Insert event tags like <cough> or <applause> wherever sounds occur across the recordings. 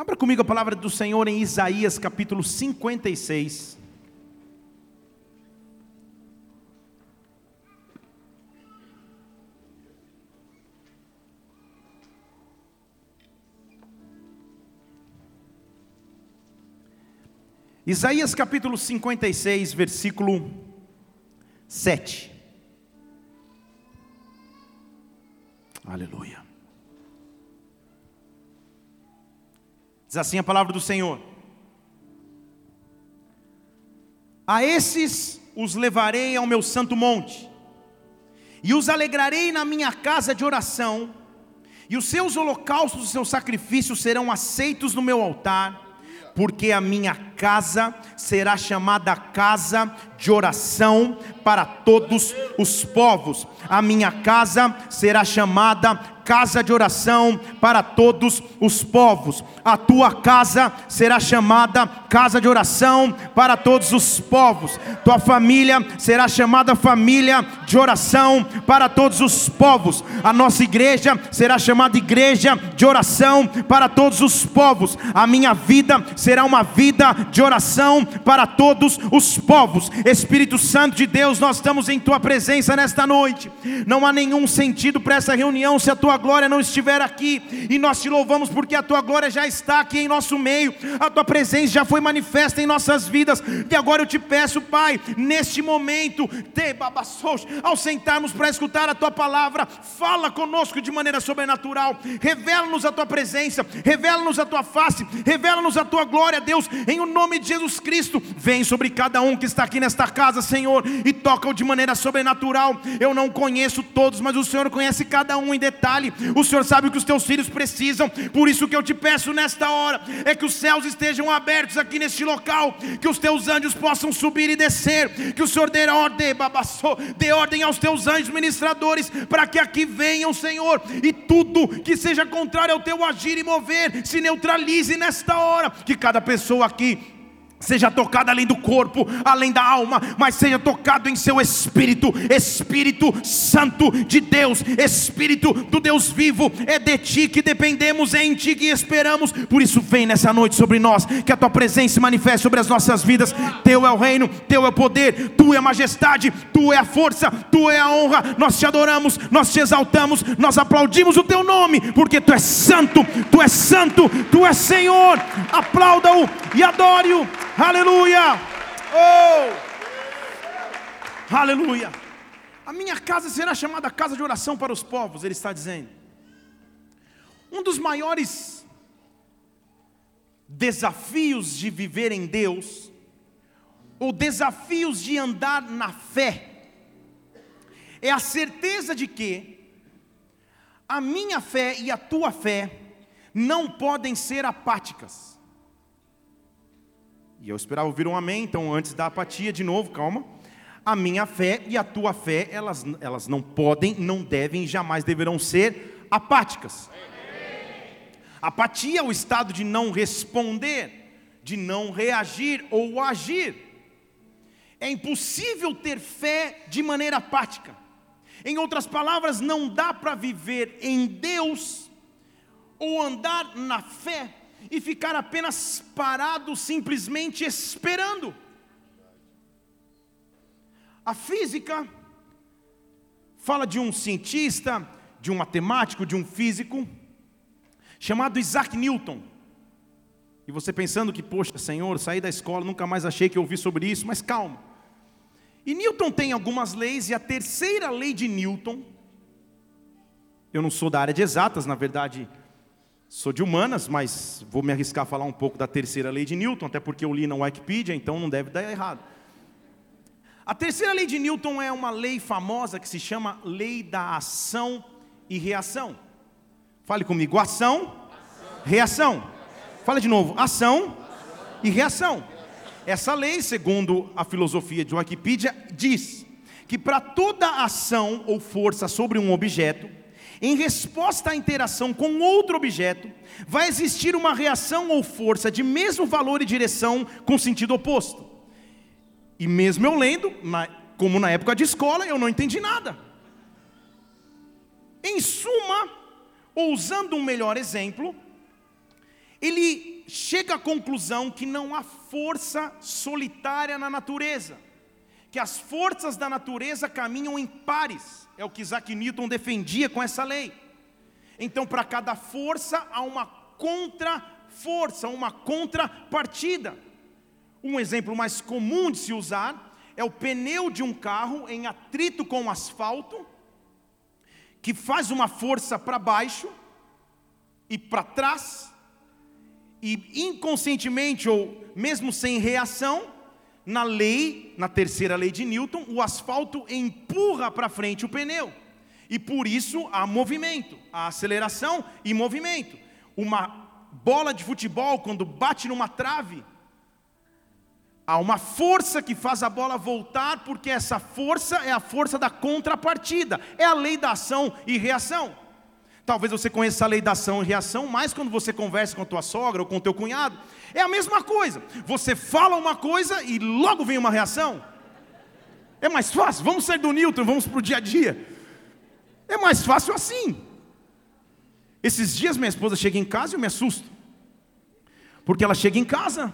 Abra comigo a palavra do Senhor em Isaías capítulo 56. Isaías capítulo 56, versículo 7. Aleluia. Diz assim a palavra do Senhor: A esses os levarei ao meu santo monte, e os alegrarei na minha casa de oração, e os seus holocaustos e seus sacrifícios serão aceitos no meu altar porque a minha casa será chamada casa de oração para todos os povos. A minha casa será chamada casa de oração para todos os povos. A tua casa será chamada casa de oração para todos os povos. Tua família será chamada família de oração para todos os povos. A nossa igreja será chamada igreja de oração para todos os povos. A minha vida será uma vida de oração para todos os povos. Espírito Santo de Deus, nós estamos em tua presença nesta noite. Não há nenhum sentido para essa reunião se a tua glória não estiver aqui, e nós te louvamos porque a tua glória já está aqui em nosso meio, a tua presença já foi manifesta em nossas vidas, e agora eu te peço, Pai, neste momento, te babassous, ao sentarmos para escutar a tua palavra, fala conosco de maneira sobrenatural, revela-nos a tua presença, revela-nos a tua face, revela-nos a tua glória, Deus, em o nome de Jesus Cristo, vem sobre cada um que está aqui nesta casa, Senhor, e toca-o de maneira sobrenatural. Eu não conheço todos, mas o Senhor conhece cada um em detalhe. O Senhor sabe o que os teus filhos precisam. Por isso que eu te peço nesta hora é que os céus estejam abertos aqui neste local, que os teus anjos possam subir e descer, que o Senhor dê ordem, babassou, dê ordem aos teus anjos ministradores para que aqui venham, Senhor, e tudo que seja contrário ao teu agir e mover se neutralize nesta hora. Que cada pessoa aqui seja tocado além do corpo, além da alma, mas seja tocado em seu espírito, Espírito Santo de Deus, Espírito do Deus vivo, é de ti que dependemos, é em ti que esperamos. Por isso, vem nessa noite sobre nós, que a tua presença se manifeste sobre as nossas vidas. Teu é o reino, teu é o poder, tu é a majestade, tu é a força, tu é a honra. Nós te adoramos, nós te exaltamos, nós aplaudimos o teu nome, porque tu és santo, tu és santo, tu és Senhor. Aplauda-o e adore-o. Aleluia! Oh! Aleluia! A minha casa será chamada casa de oração para os povos, ele está dizendo. Um dos maiores desafios de viver em Deus, ou desafios de andar na fé, é a certeza de que a minha fé e a tua fé não podem ser apáticas. E eu esperava ouvir um amém, então antes da apatia, de novo, calma. A minha fé e a tua fé, elas, elas não podem, não devem, jamais deverão ser apáticas. Apatia é o estado de não responder, de não reagir ou agir. É impossível ter fé de maneira apática. Em outras palavras, não dá para viver em Deus ou andar na fé e ficar apenas parado, simplesmente esperando. A física fala de um cientista, de um matemático, de um físico, chamado Isaac Newton. E você pensando que, poxa, Senhor, saí da escola, nunca mais achei que ouvi sobre isso, mas calma. E Newton tem algumas leis, e a terceira lei de Newton, eu não sou da área de exatas, na verdade, Sou de humanas, mas vou me arriscar a falar um pouco da terceira lei de Newton, até porque eu li na Wikipedia, então não deve dar errado. A terceira lei de Newton é uma lei famosa que se chama lei da ação e reação. Fale comigo, ação, ação. reação. Fale de novo, ação, ação e reação. Essa lei, segundo a filosofia de Wikipedia, diz que para toda ação ou força sobre um objeto, em resposta à interação com outro objeto, vai existir uma reação ou força de mesmo valor e direção com sentido oposto. E mesmo eu lendo, como na época de escola, eu não entendi nada. Em suma, ou usando um melhor exemplo, ele chega à conclusão que não há força solitária na natureza, que as forças da natureza caminham em pares, é o que Isaac Newton defendia com essa lei. Então, para cada força há uma contra-força, uma contrapartida. Um exemplo mais comum de se usar é o pneu de um carro em atrito com o asfalto, que faz uma força para baixo e para trás, e inconscientemente ou mesmo sem reação, na lei, na terceira lei de Newton, o asfalto empurra para frente o pneu. E por isso há movimento, há aceleração e movimento. Uma bola de futebol, quando bate numa trave, há uma força que faz a bola voltar, porque essa força é a força da contrapartida, é a lei da ação e reação. Talvez você conheça a lei da ação e reação mais quando você conversa com a tua sogra ou com o teu cunhado. É a mesma coisa. Você fala uma coisa e logo vem uma reação. É mais fácil. Vamos sair do Newton, vamos para o dia a dia. É mais fácil assim. Esses dias minha esposa chega em casa e eu me assusto. Porque ela chega em casa,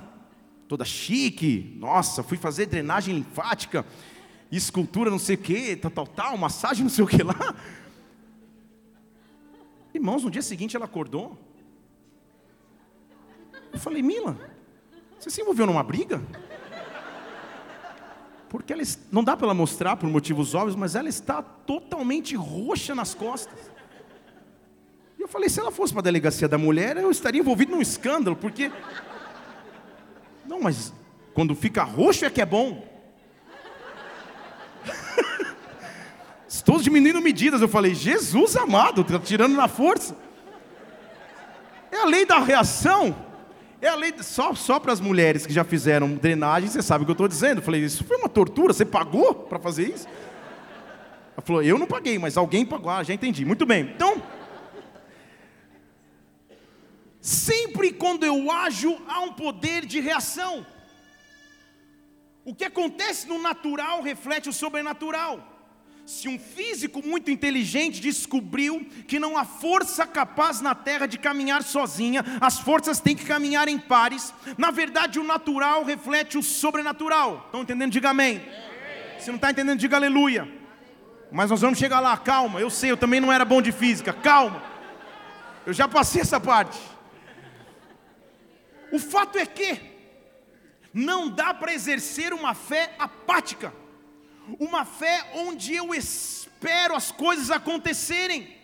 toda chique, nossa, fui fazer drenagem linfática, escultura não sei o que, tal, tal, tal, massagem não sei o que lá. Irmãos, no dia seguinte ela acordou. Eu falei, Mila, você se envolveu numa briga? Porque ela, não dá para ela mostrar por motivos óbvios, mas ela está totalmente roxa nas costas. E eu falei, se ela fosse para a delegacia da mulher, eu estaria envolvido num escândalo, porque. Não, mas quando fica roxo é que é bom. <laughs> Estou diminuindo medidas. Eu falei, Jesus amado, está tirando na força. É a lei da reação. É a lei só, só para as mulheres que já fizeram drenagem, você sabe o que eu estou dizendo. Eu falei, isso foi uma tortura, você pagou para fazer isso? Ela falou, eu não paguei, mas alguém pagou. Ah, já entendi. Muito bem. Então, sempre quando eu ajo, há um poder de reação. O que acontece no natural reflete o sobrenatural. Se um físico muito inteligente descobriu que não há força capaz na Terra de caminhar sozinha, as forças têm que caminhar em pares, na verdade o natural reflete o sobrenatural. Estão entendendo? Diga amém. Se não está entendendo, diga aleluia. Mas nós vamos chegar lá, calma. Eu sei, eu também não era bom de física, calma. Eu já passei essa parte. O fato é que não dá para exercer uma fé apática uma fé onde eu espero as coisas acontecerem.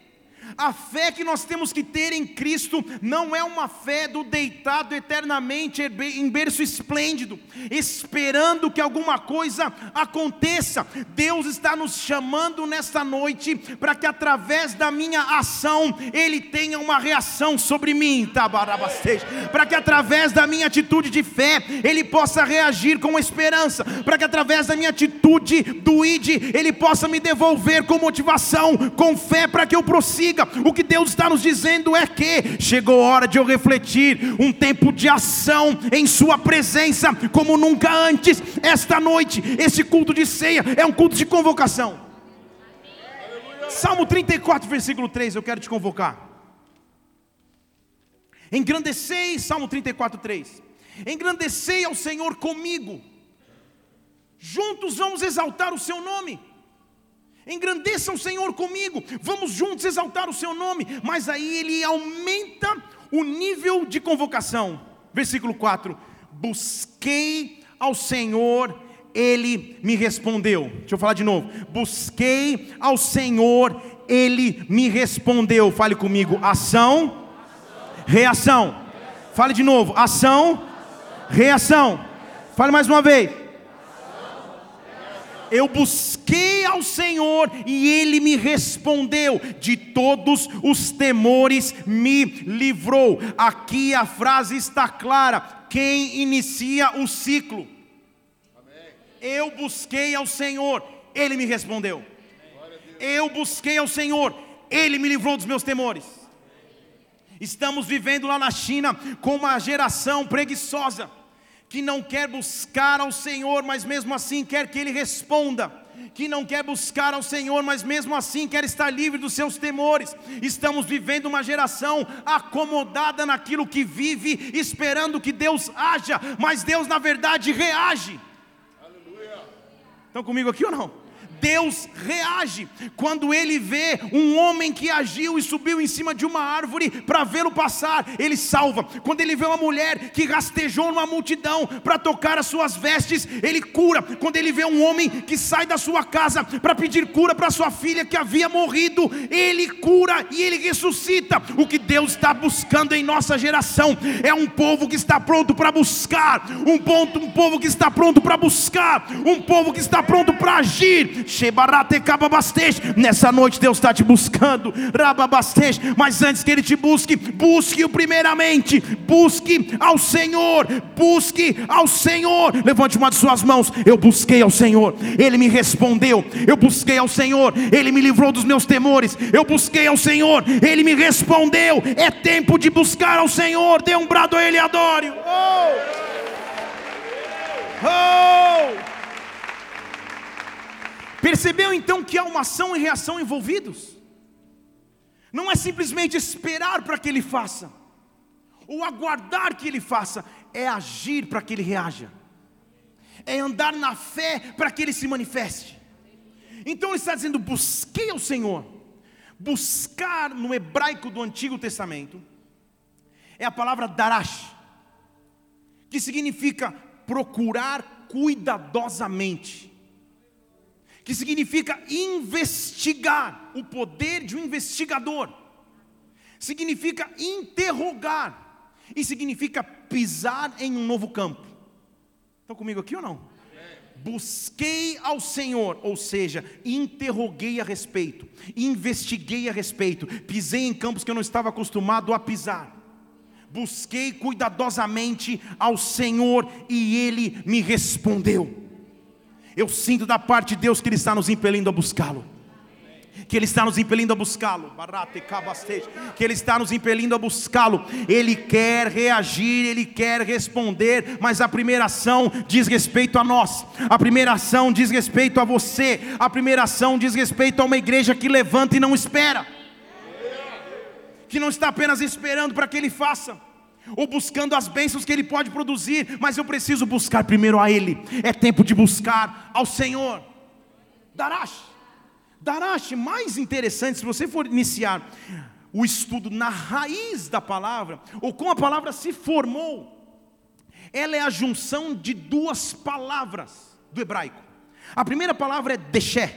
A fé que nós temos que ter em Cristo não é uma fé do deitado eternamente em berço esplêndido, esperando que alguma coisa aconteça. Deus está nos chamando nesta noite para que através da minha ação Ele tenha uma reação sobre mim, para que através da minha atitude de fé Ele possa reagir com esperança, para que através da minha atitude do id Ele possa me devolver com motivação, com fé para que eu prossiga o que Deus está nos dizendo é que chegou a hora de eu refletir um tempo de ação em Sua presença, como nunca antes. Esta noite, esse culto de ceia é um culto de convocação. Salmo 34, versículo 3, eu quero te convocar. Engrandecei, Salmo 34, 3. Engrandecei ao Senhor comigo, juntos vamos exaltar o seu nome. Engrandeça o Senhor comigo, vamos juntos exaltar o seu nome. Mas aí ele aumenta o nível de convocação. Versículo 4: Busquei ao Senhor, ele me respondeu. Deixa eu falar de novo. Busquei ao Senhor, ele me respondeu. Fale comigo: ação, reação. Fale de novo: ação, reação. Fale mais uma vez eu busquei ao Senhor e Ele me respondeu, de todos os temores me livrou. Aqui a frase está clara: quem inicia o ciclo? Eu busquei ao Senhor, Ele me respondeu. Eu busquei ao Senhor, Ele me livrou dos meus temores. Estamos vivendo lá na China com uma geração preguiçosa que não quer buscar ao Senhor, mas mesmo assim quer que Ele responda. que não quer buscar ao Senhor, mas mesmo assim quer estar livre dos seus temores. Estamos vivendo uma geração acomodada naquilo que vive, esperando que Deus haja, mas Deus na verdade reage. Aleluia. Estão comigo aqui ou não? Deus reage quando ele vê um homem que agiu e subiu em cima de uma árvore para vê-lo passar, ele salva. Quando ele vê uma mulher que rastejou numa multidão para tocar as suas vestes, ele cura. Quando ele vê um homem que sai da sua casa para pedir cura para sua filha que havia morrido, ele cura e ele ressuscita. O que Deus está buscando em nossa geração é um povo que está pronto para buscar, um ponto, um povo que está pronto para buscar, um povo que está pronto para agir Nessa noite Deus está te buscando, mas antes que Ele te busque, busque-o primeiramente, busque ao Senhor, busque ao Senhor. Levante uma de suas mãos. Eu busquei ao Senhor, Ele me respondeu. Eu busquei ao Senhor, Ele me livrou dos meus temores. Eu busquei ao Senhor, Ele me respondeu. É tempo de buscar ao Senhor. Dê um brado a Ele, adore. Oh! Oh! Percebeu então que há uma ação e reação envolvidos? Não é simplesmente esperar para que ele faça, ou aguardar que ele faça, é agir para que ele reaja, é andar na fé para que ele se manifeste. Então ele está dizendo: busquei ao Senhor. Buscar no hebraico do Antigo Testamento é a palavra darash, que significa procurar cuidadosamente que significa investigar, o poder de um investigador, significa interrogar, e significa pisar em um novo campo. Estão comigo aqui ou não? busquei ao Senhor, ou seja, interroguei a respeito, investiguei a respeito, pisei em campos que eu não estava acostumado a pisar, busquei cuidadosamente ao Senhor e Ele me respondeu. Eu sinto da parte de Deus que Ele está nos impelindo a buscá-lo. Que Ele está nos impelindo a buscá-lo, que Ele está nos impelindo a buscá-lo. Ele quer reagir, Ele quer responder, mas a primeira ação diz respeito a nós, a primeira ação diz respeito a você, a primeira ação diz respeito a uma igreja que levanta e não espera, que não está apenas esperando para que Ele faça ou buscando as bênçãos que Ele pode produzir, mas eu preciso buscar primeiro a Ele. É tempo de buscar ao Senhor. Darash, Darash, mais interessante, se você for iniciar o estudo na raiz da palavra, ou como a palavra se formou, ela é a junção de duas palavras do hebraico. A primeira palavra é Deshe.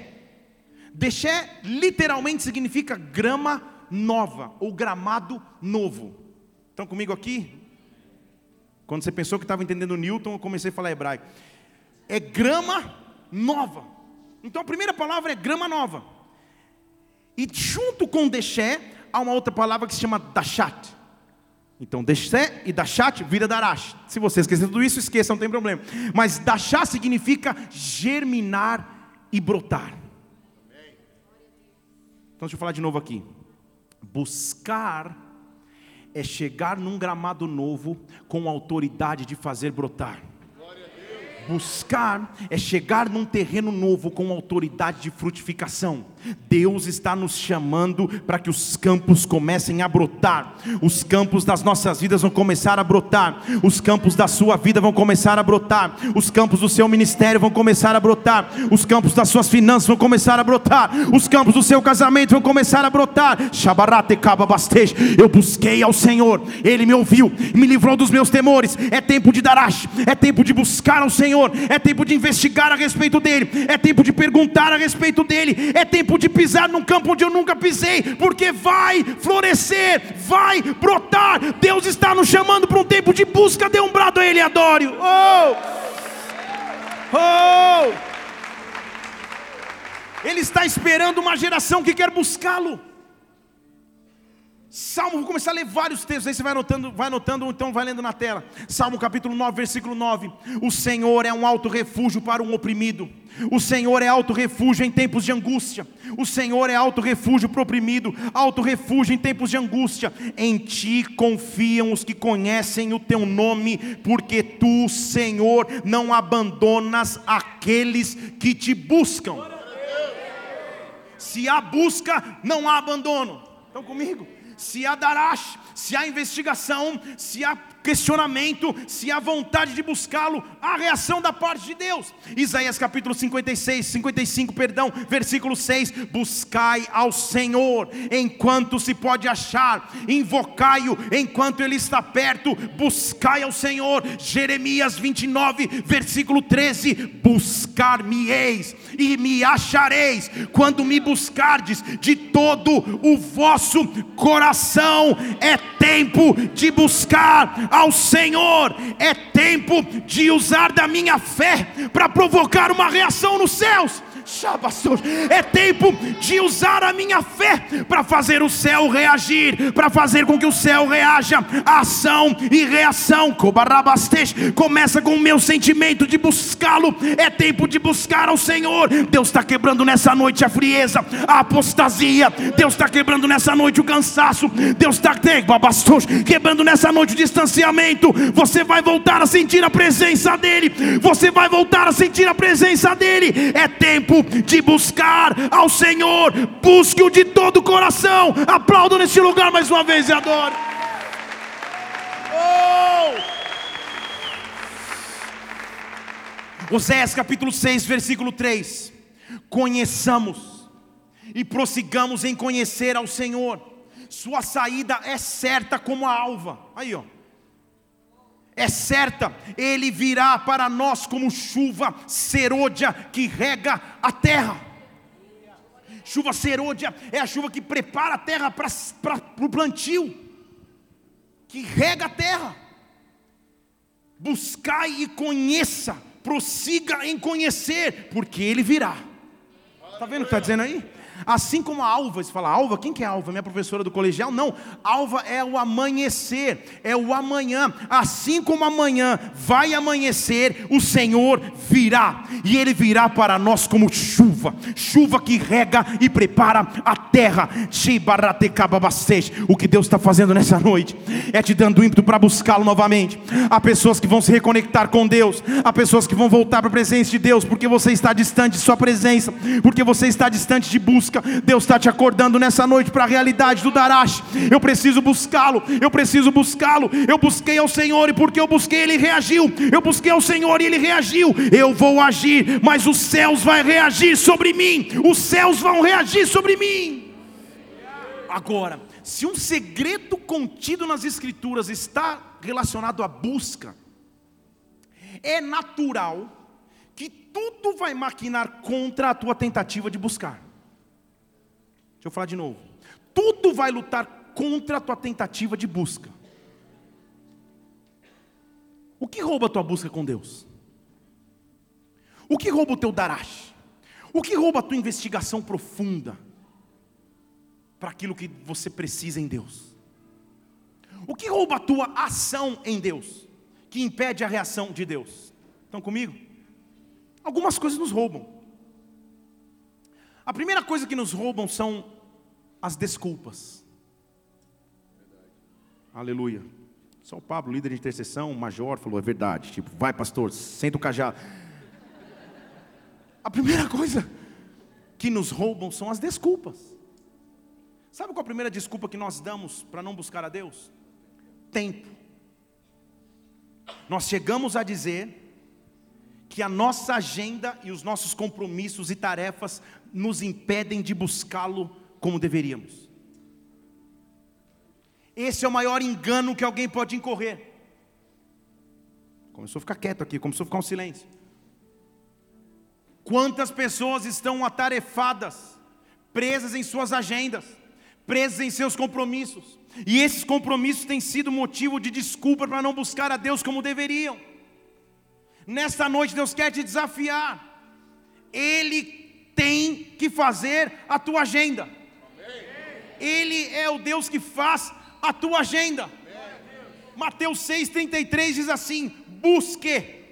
Deshe literalmente significa grama nova ou gramado novo. Estão comigo aqui? Quando você pensou que estava entendendo Newton, eu comecei a falar hebraico. É grama nova. Então a primeira palavra é grama nova. E junto com Deshe, há uma outra palavra que se chama Dashat. Então, Deshe e Dashat vira Darash. Se você esquecer tudo isso, esqueça, não tem problema. Mas Dashat significa germinar e brotar. Então, deixa eu falar de novo aqui. Buscar é chegar num gramado novo com a autoridade de fazer brotar. Buscar é chegar num terreno novo com autoridade de frutificação. Deus está nos chamando para que os campos comecem a brotar. Os campos das nossas vidas vão começar a brotar. Os campos da sua vida vão começar a brotar. Os campos do seu ministério vão começar a brotar. Os campos das suas finanças vão começar a brotar. Os campos do seu casamento vão começar a brotar. Eu busquei ao Senhor, Ele me ouviu, me livrou dos meus temores. É tempo de dar é tempo de buscar ao Senhor, é tempo de investigar a respeito dele, é tempo de perguntar a respeito dele, é tempo tempo de pisar num campo onde eu nunca pisei, porque vai florescer, vai brotar. Deus está nos chamando para um tempo de busca. Dê um brado a Ele, adore. Oh! Oh! Ele está esperando uma geração que quer buscá-lo. Salmo, vou começar a ler vários textos, aí você vai anotando, vai anotando, então vai lendo na tela. Salmo capítulo 9, versículo 9. O Senhor é um alto refúgio para um oprimido. O Senhor é alto refúgio em tempos de angústia. O Senhor é alto refúgio para o oprimido, alto refúgio em tempos de angústia. Em ti confiam os que conhecem o teu nome, porque tu, Senhor, não abandonas aqueles que te buscam. Se há busca, não há abandono. Estão comigo? Se há darash, se há investigação, se há questionamento, se há vontade de buscá-lo, há reação da parte de Deus. Isaías capítulo 56, 55, perdão, versículo 6: Buscai ao Senhor enquanto se pode achar, invocai-o enquanto ele está perto, buscai ao Senhor. Jeremias 29, versículo 13: Buscar-me-eis e me achareis quando me buscardes de todo o vosso coração. É tempo de buscar ao Senhor. É tempo de usar da minha fé para provocar uma reação nos céus. É tempo de usar a minha fé para fazer o céu reagir, para fazer com que o céu reaja. Ação e reação. Começa com o meu sentimento de buscá-lo. É tempo de buscar ao Senhor. Deus está quebrando nessa noite a frieza, a apostasia. Deus está quebrando nessa noite o cansaço. Deus está quebrando nessa noite o distanciamento. Você vai voltar a sentir a presença dEle. Você vai voltar a sentir a presença dEle. É tempo tempo de buscar ao Senhor. Busque-o de todo o coração. Aplaudo nesse lugar mais uma vez e adoro. Oh! Oséias capítulo 6, versículo 3: Conheçamos e prossigamos em conhecer ao Senhor, Sua saída é certa como a alva. Aí, ó é certa, ele virá para nós como chuva serôdia que rega a terra. Chuva serôdia é a chuva que prepara a terra para o plantio, que rega a terra. Buscai e conheça, prossiga em conhecer, porque ele virá. Está vendo o que está dizendo aí? Assim como a alva, você fala, alva, quem que é alva? Minha professora do colegial? Não, alva é o amanhecer, é o amanhã. Assim como amanhã vai amanhecer, o Senhor virá, e Ele virá para nós como chuva, chuva que rega e prepara a terra. O que Deus está fazendo nessa noite é te dando ímpeto para buscá-lo novamente. Há pessoas que vão se reconectar com Deus, há pessoas que vão voltar para a presença de Deus, porque você está distante de Sua presença, porque você está distante de busca busca. Deus está te acordando nessa noite para a realidade do Darash. Eu preciso buscá-lo, eu preciso buscá-lo. Eu busquei ao Senhor e porque eu busquei, ele reagiu. Eu busquei ao Senhor e ele reagiu. Eu vou agir, mas os céus vão reagir sobre mim. Os céus vão reagir sobre mim. Agora, se um segredo contido nas Escrituras está relacionado à busca, é natural que tudo vai maquinar contra a tua tentativa de buscar. Deixa eu falar de novo. Tudo vai lutar contra a tua tentativa de busca. O que rouba a tua busca com Deus? O que rouba o teu darash? O que rouba a tua investigação profunda para aquilo que você precisa em Deus? O que rouba a tua ação em Deus, que impede a reação de Deus? Estão comigo? Algumas coisas nos roubam. A primeira coisa que nos roubam são as desculpas. Aleluia. Só o Pablo, líder de intercessão, major, falou: é verdade. Tipo, vai, pastor, senta o cajado. A primeira coisa que nos roubam são as desculpas. Sabe qual a primeira desculpa que nós damos para não buscar a Deus? Tempo. Nós chegamos a dizer que a nossa agenda e os nossos compromissos e tarefas nos impedem de buscá-lo como deveríamos. Esse é o maior engano que alguém pode incorrer. Começou a ficar quieto aqui, começou a ficar um silêncio. Quantas pessoas estão atarefadas, presas em suas agendas, presas em seus compromissos, e esses compromissos têm sido motivo de desculpa para não buscar a Deus como deveriam. Nesta noite, Deus quer te desafiar, Ele tem que fazer a tua agenda. Ele é o Deus que faz a tua agenda. Mateus 6,33 diz assim: busque,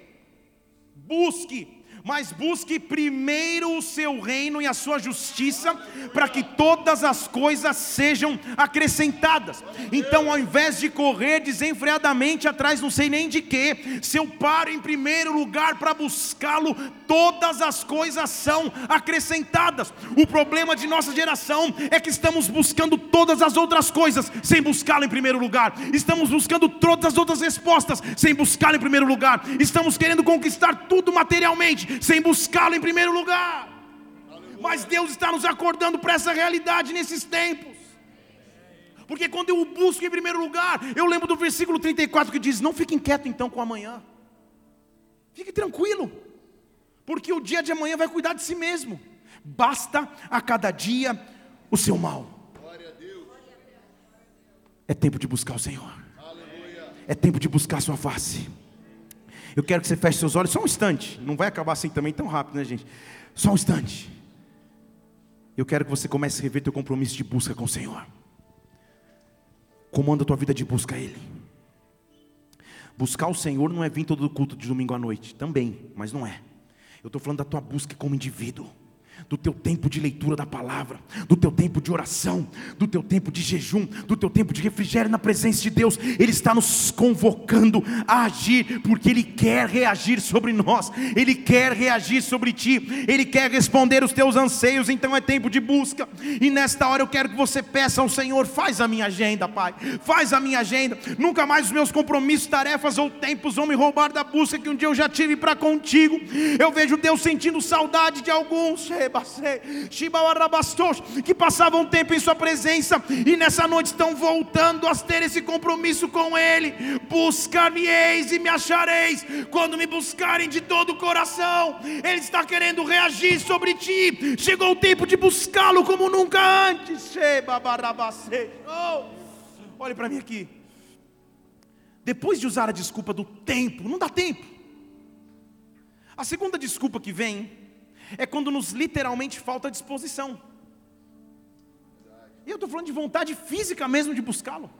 busque, mas busque primeiro o seu reino e a sua justiça, para que todas as coisas sejam acrescentadas. Então, ao invés de correr desenfreadamente atrás, não sei nem de quê, se eu paro em primeiro lugar para buscá-lo, todas as coisas são acrescentadas. O problema de nossa geração é que estamos buscando todas as outras coisas sem buscá-lo em primeiro lugar, estamos buscando todas as outras respostas sem buscá-lo em primeiro lugar, estamos querendo conquistar tudo materialmente sem buscá-lo em primeiro lugar. Mas Deus está nos acordando para essa realidade nesses tempos. Porque quando eu o busco em primeiro lugar, eu lembro do versículo 34 que diz: Não fique inquieto então com amanhã, fique tranquilo, porque o dia de amanhã vai cuidar de si mesmo, basta a cada dia o seu mal. É tempo de buscar o Senhor, é tempo de buscar a Sua face. Eu quero que você feche seus olhos só um instante. Não vai acabar assim também tão rápido, né, gente? Só um instante. Eu quero que você comece a rever teu compromisso de busca com o Senhor. Comanda a tua vida de busca a Ele. Buscar o Senhor não é vir todo culto de domingo à noite, também, mas não é. Eu estou falando da tua busca como indivíduo do teu tempo de leitura da palavra, do teu tempo de oração, do teu tempo de jejum, do teu tempo de refrigério na presença de Deus. Ele está nos convocando a agir, porque Ele quer reagir sobre nós, Ele quer reagir sobre ti, Ele quer responder os teus anseios. Então é tempo de busca, e nesta hora eu quero que você peça ao Senhor: faz a minha agenda, Pai, faz a minha agenda. Nunca mais os meus compromissos, tarefas ou tempos vão me roubar da busca que um dia eu já tive para contigo. Eu vejo Deus sentindo saudade de alguns que passavam tempo em Sua presença e nessa noite estão voltando a ter esse compromisso com Ele. Buscar-me-eis e me achareis quando me buscarem de todo o coração. Ele está querendo reagir sobre ti. Chegou o tempo de buscá-lo como nunca antes. Oh, olhe para mim aqui. Depois de usar a desculpa do tempo, não dá tempo. A segunda desculpa que vem é quando nos literalmente falta disposição. E eu estou falando de vontade física mesmo de buscá-lo.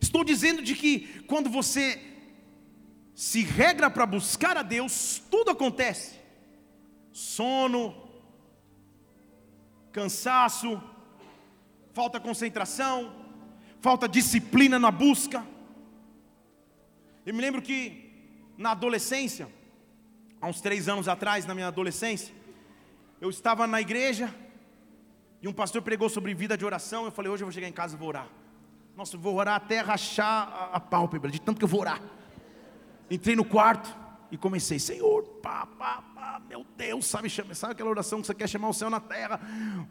Estou dizendo de que quando você se regra para buscar a Deus, tudo acontece: sono, cansaço, falta concentração, falta disciplina na busca. Eu me lembro que na adolescência, há uns três anos atrás, na minha adolescência, eu estava na igreja e um pastor pregou sobre vida de oração. Eu falei, hoje eu vou chegar em casa e vou orar. Nossa, eu vou orar até rachar a, pálpebra, de tanto que eu vou orar. Entrei no quarto e comecei, Senhor, pá, pá, pá, meu Deus, sabe, sabe aquela oração que você quer chamar o céu na terra?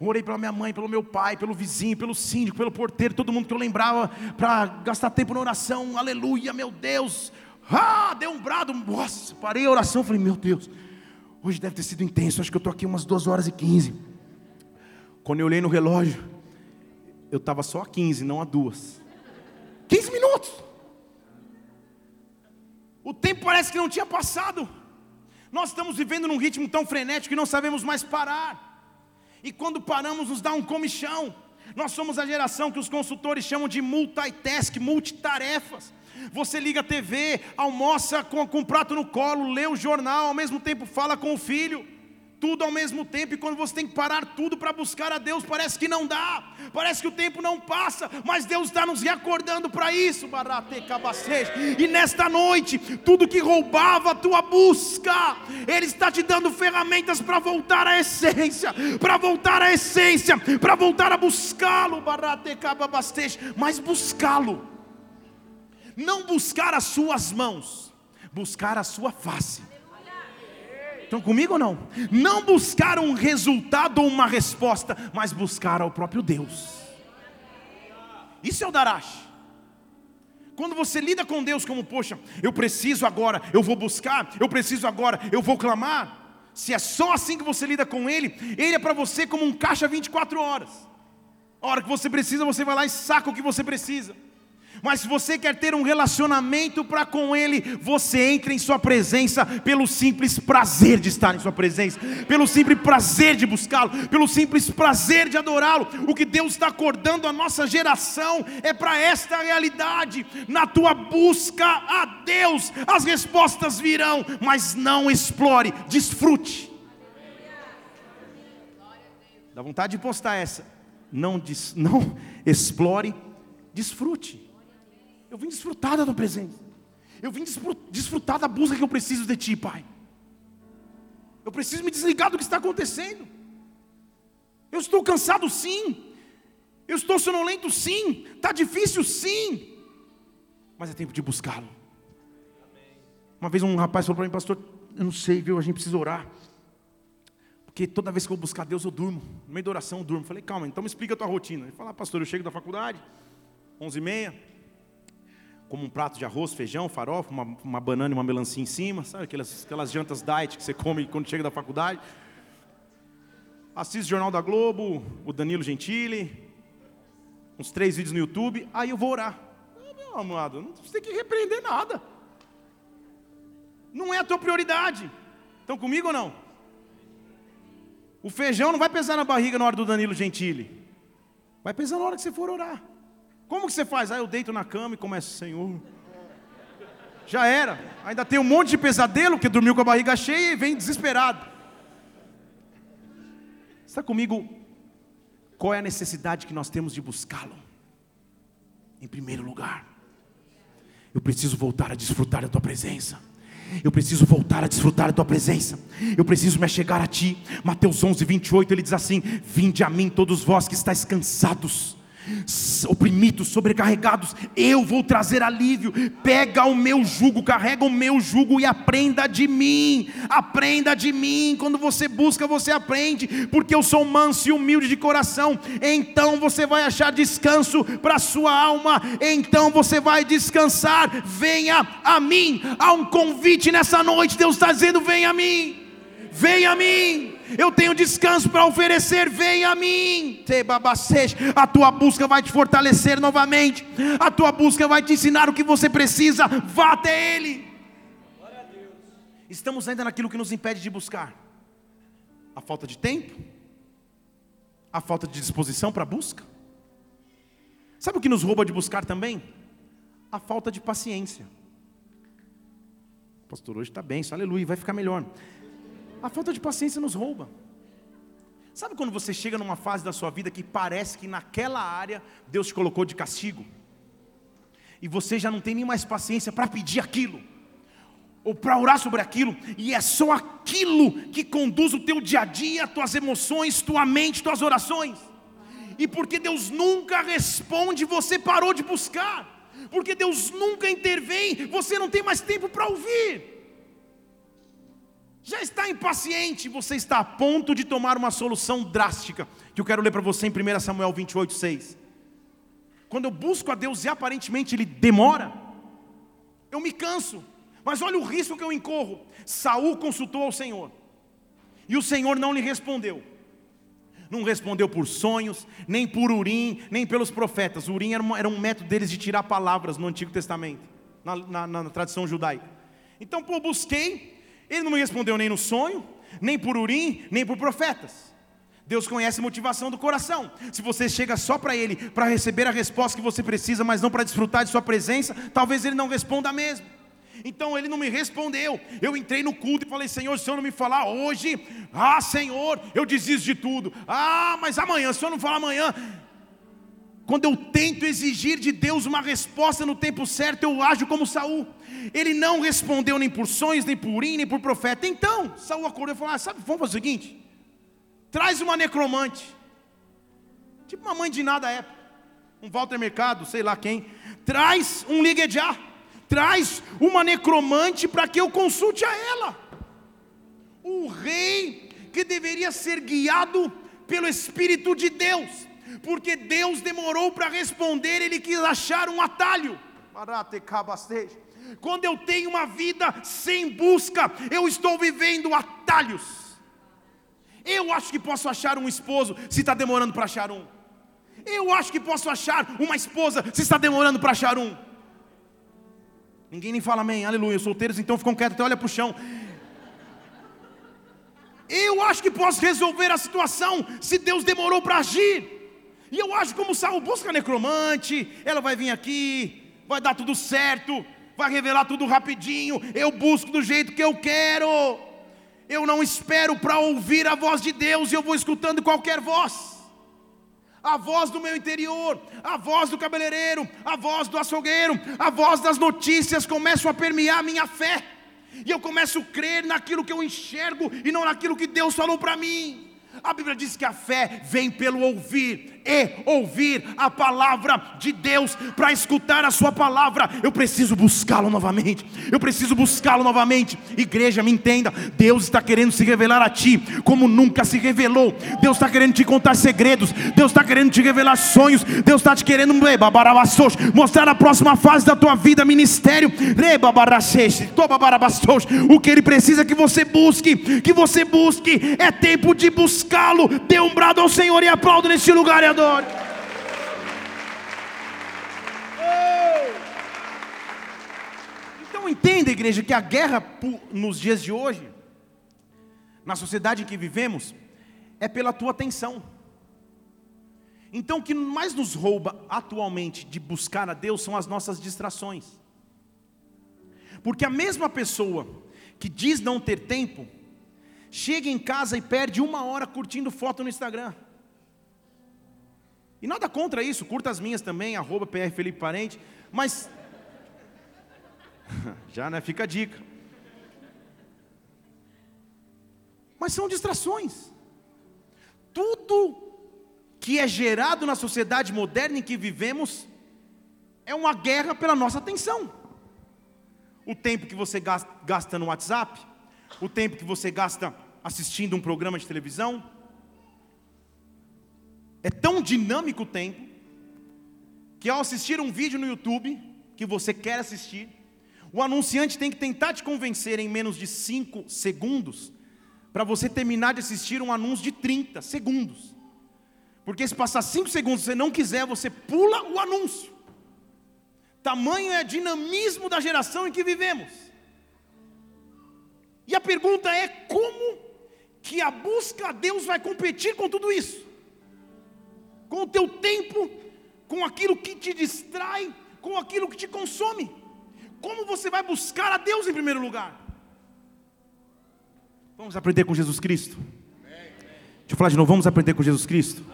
Orei pela minha mãe, pelo meu pai, pelo vizinho, pelo síndico, pelo porteiro, todo mundo que eu lembrava para gastar tempo na oração, aleluia, meu Deus, ah, deu um brado, nossa, parei a oração, falei, meu Deus, hoje deve ter sido intenso, acho que eu estou aqui umas 2 horas e 15. Quando eu olhei no relógio, eu estava só a 15, não a duas. 15 minutos. O tempo parece que não tinha passado. Nós estamos vivendo num ritmo tão frenético que não sabemos mais parar. E quando paramos, nos dá um comichão. Nós somos a geração que os consultores chamam de multitask, multitarefas. Você liga a TV, almoça com, com um prato no colo, lê o jornal, ao mesmo tempo fala com o filho. Tudo ao mesmo tempo, e quando você tem que parar tudo para buscar a Deus, parece que não dá, parece que o tempo não passa, mas Deus está nos reacordando para isso, e nesta noite, tudo que roubava a tua busca, Ele está te dando ferramentas para voltar à essência, para voltar à essência, para voltar a buscá-lo, mas buscá-lo não buscar as suas mãos, buscar a sua face. Estão comigo ou não? Não buscar um resultado ou uma resposta, mas buscar ao próprio Deus. Isso é o Darash. Quando você lida com Deus como, poxa, eu preciso agora, eu vou buscar, eu preciso agora, eu vou clamar. Se é só assim que você lida com Ele, Ele é para você como um caixa 24 horas. A hora que você precisa, você vai lá e saca o que você precisa. Mas se você quer ter um relacionamento para com Ele, você entra em Sua presença pelo simples prazer de estar em Sua presença, pelo simples prazer de buscá-lo, pelo simples prazer de adorá-lo. O que Deus está acordando a nossa geração é para esta realidade. Na tua busca a Deus, as respostas virão, mas não explore, desfrute. Dá vontade de postar essa. Não, <laughs> não explore, desfrute. Eu vim desfrutar da tua presença. Eu vim desfrutar da busca que eu preciso de ti, Pai. Eu preciso me desligar do que está acontecendo. Eu estou cansado, sim. Eu estou sonolento, sim. Está difícil, sim. Mas é tempo de buscá-lo. Uma vez um rapaz falou para mim, pastor, eu não sei, viu? A gente precisa orar. Porque toda vez que eu vou buscar Deus, eu durmo. No meio da oração, eu durmo. Falei, calma, então me explica a tua rotina. Ele falou, ah, pastor, eu chego da faculdade, 11h30, como um prato de arroz, feijão, farofa, uma, uma banana e uma melancia em cima, sabe aquelas, aquelas jantas diet que você come quando chega da faculdade. Assisto o Jornal da Globo, o Danilo Gentili, uns três vídeos no YouTube, aí eu vou orar. Ah, meu amado, não tem que repreender nada. Não é a tua prioridade. Estão comigo ou não? O feijão não vai pesar na barriga na hora do Danilo Gentili. Vai pesar na hora que você for orar. Como que você faz? Ah, eu deito na cama e começo, Senhor. Já era. Ainda tem um monte de pesadelo que dormiu com a barriga cheia e vem desesperado. Está comigo? Qual é a necessidade que nós temos de buscá-lo? Em primeiro lugar, eu preciso voltar a desfrutar da tua presença. Eu preciso voltar a desfrutar da tua presença. Eu preciso me achegar a ti. Mateus 11, 28, ele diz assim: Vinde a mim, todos vós que estáis cansados oprimidos, sobrecarregados, eu vou trazer alívio. Pega o meu jugo, carrega o meu jugo e aprenda de mim. Aprenda de mim. Quando você busca, você aprende, porque eu sou manso e humilde de coração. Então você vai achar descanso para sua alma. Então você vai descansar. Venha a mim. Há um convite nessa noite. Deus está dizendo: venha a mim. Venha a mim eu tenho descanso para oferecer, vem a mim. A tua busca vai te fortalecer novamente, a tua busca vai te ensinar o que você precisa, vá até Ele. Estamos ainda naquilo que nos impede de buscar: a falta de tempo, a falta de disposição para a busca. Sabe o que nos rouba de buscar também? A falta de paciência. Pastor hoje está bem, aleluia, vai ficar melhor. A falta de paciência nos rouba. Sabe quando você chega numa fase da sua vida que parece que naquela área Deus te colocou de castigo? E você já não tem nem mais paciência para pedir aquilo, ou para orar sobre aquilo, e é só aquilo que conduz o teu dia a dia, tuas emoções, tua mente, tuas orações. E porque Deus nunca responde, você parou de buscar. Porque Deus nunca intervém, você não tem mais tempo para ouvir já está impaciente, você está a ponto de tomar uma solução drástica, que eu quero ler para você em 1 Samuel 28, 6. Quando eu busco a Deus e aparentemente Ele demora, eu me canso, mas olha o risco que eu incorro. Saul consultou ao Senhor, e o Senhor não lhe respondeu. Não respondeu por sonhos, nem por Urim, nem pelos profetas. Urim era, era um método deles de tirar palavras no Antigo Testamento, na, na, na tradição judaica. Então, pô, busquei, ele não me respondeu nem no sonho, nem por urim, nem por profetas. Deus conhece a motivação do coração. Se você chega só para Ele para receber a resposta que você precisa, mas não para desfrutar de Sua presença, talvez Ele não responda mesmo. Então ele não me respondeu. Eu entrei no culto e falei: Senhor, se o Senhor não me falar hoje, ah, Senhor, eu desisto de tudo. Ah, mas amanhã, se o Senhor não falar amanhã, quando eu tento exigir de Deus uma resposta no tempo certo, eu ajo como Saul. Ele não respondeu nem por sonhos, nem por urim, nem por profeta. Então, Saul acordou e falou: ah, sabe, vamos fazer o seguinte: traz uma necromante, tipo uma mãe de nada época, um Walter Mercado, sei lá quem. Traz um liguejá, traz uma necromante para que eu consulte a ela. O rei que deveria ser guiado pelo Espírito de Deus porque Deus demorou para responder, Ele quis achar um atalho. Quando eu tenho uma vida sem busca, eu estou vivendo atalhos. Eu acho que posso achar um esposo se está demorando para achar um. Eu acho que posso achar uma esposa se está demorando para achar um. Ninguém nem fala amém, aleluia. Solteiros então ficam quietos, até olha para o chão. Eu acho que posso resolver a situação se Deus demorou para agir. E eu acho como Saul busca necromante, ela vai vir aqui, vai dar tudo certo, vai revelar tudo rapidinho. Eu busco do jeito que eu quero. Eu não espero para ouvir a voz de Deus, eu vou escutando qualquer voz. A voz do meu interior, a voz do cabeleireiro, a voz do açougueiro, a voz das notícias começam a permear a minha fé. E eu começo a crer naquilo que eu enxergo e não naquilo que Deus falou para mim. A Bíblia diz que a fé vem pelo ouvir e ouvir a palavra de Deus. Para escutar a Sua palavra, eu preciso buscá-lo novamente. Eu preciso buscá-lo novamente. Igreja, me entenda: Deus está querendo se revelar a ti como nunca se revelou. Deus está querendo te contar segredos. Deus está querendo te revelar sonhos. Deus está te querendo mostrar a próxima fase da tua vida, ministério. O que Ele precisa que você busque, que você busque. É tempo de buscá-lo. Dê um brado ao Senhor e aplaudo neste lugar Então entenda, igreja, que a guerra nos dias de hoje, na sociedade em que vivemos, é pela tua atenção. Então o que mais nos rouba atualmente de buscar a Deus são as nossas distrações. Porque a mesma pessoa que diz não ter tempo, chega em casa e perde uma hora curtindo foto no Instagram. E nada contra isso, curta as minhas também, arroba PR Felipe Parente, mas. <laughs> Já, né? Fica a dica. Mas são distrações. Tudo que é gerado na sociedade moderna em que vivemos é uma guerra pela nossa atenção. O tempo que você gasta no WhatsApp, o tempo que você gasta assistindo um programa de televisão, é tão dinâmico o tempo, que ao assistir um vídeo no YouTube, que você quer assistir, o anunciante tem que tentar te convencer em menos de 5 segundos, para você terminar de assistir um anúncio de 30 segundos. Porque se passar 5 segundos e você não quiser, você pula o anúncio. Tamanho é dinamismo da geração em que vivemos. E a pergunta é: como que a busca a Deus vai competir com tudo isso? Com o teu tempo, com aquilo que te distrai, com aquilo que te consome. Como você vai buscar a Deus em primeiro lugar? Vamos aprender com Jesus Cristo? Deixa eu falar de novo, vamos aprender com Jesus Cristo?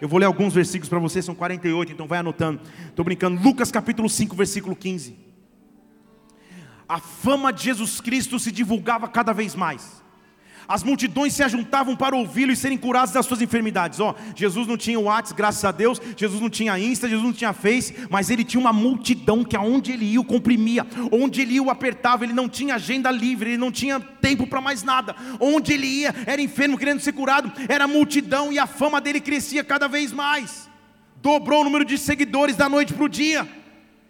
Eu vou ler alguns versículos para vocês, são 48, então vai anotando. Estou brincando. Lucas capítulo 5, versículo 15. A fama de Jesus Cristo se divulgava cada vez mais as multidões se ajuntavam para ouvi-lo e serem curados das suas enfermidades. Ó, Jesus não tinha WhatsApp, graças a Deus, Jesus não tinha Insta, Jesus não tinha Face, mas ele tinha uma multidão que aonde ele ia o comprimia, onde ele ia o apertava, ele não tinha agenda livre, ele não tinha tempo para mais nada. Onde ele ia, era enfermo querendo ser curado, era multidão e a fama dele crescia cada vez mais. Dobrou o número de seguidores da noite para o dia.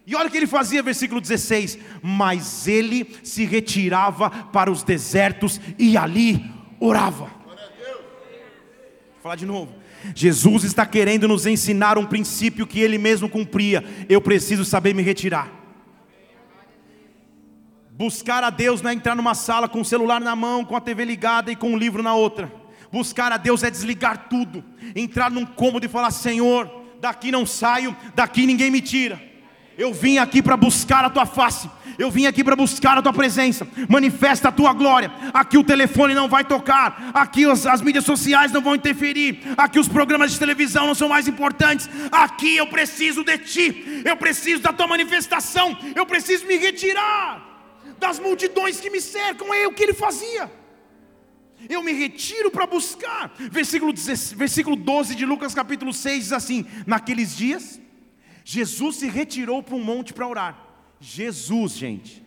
E olha o que ele fazia, versículo 16: Mas ele se retirava para os desertos e ali orava. Vou falar de novo. Jesus está querendo nos ensinar um princípio que ele mesmo cumpria. Eu preciso saber me retirar. Buscar a Deus não é entrar numa sala com o celular na mão, com a TV ligada e com um livro na outra. Buscar a Deus é desligar tudo, entrar num cômodo e falar: Senhor, daqui não saio, daqui ninguém me tira. Eu vim aqui para buscar a tua face. Eu vim aqui para buscar a tua presença. Manifesta a tua glória. Aqui o telefone não vai tocar. Aqui as, as, mídias sociais não vão interferir. Aqui os programas de televisão não são mais importantes. Aqui eu preciso de ti. Eu preciso da tua manifestação. Eu preciso me retirar das multidões que me cercam. É o que ele fazia. Eu me retiro para buscar. Versículo, 16, versículo 12 de Lucas capítulo 6 diz assim: Naqueles dias Jesus se retirou para um monte para orar. Jesus, gente,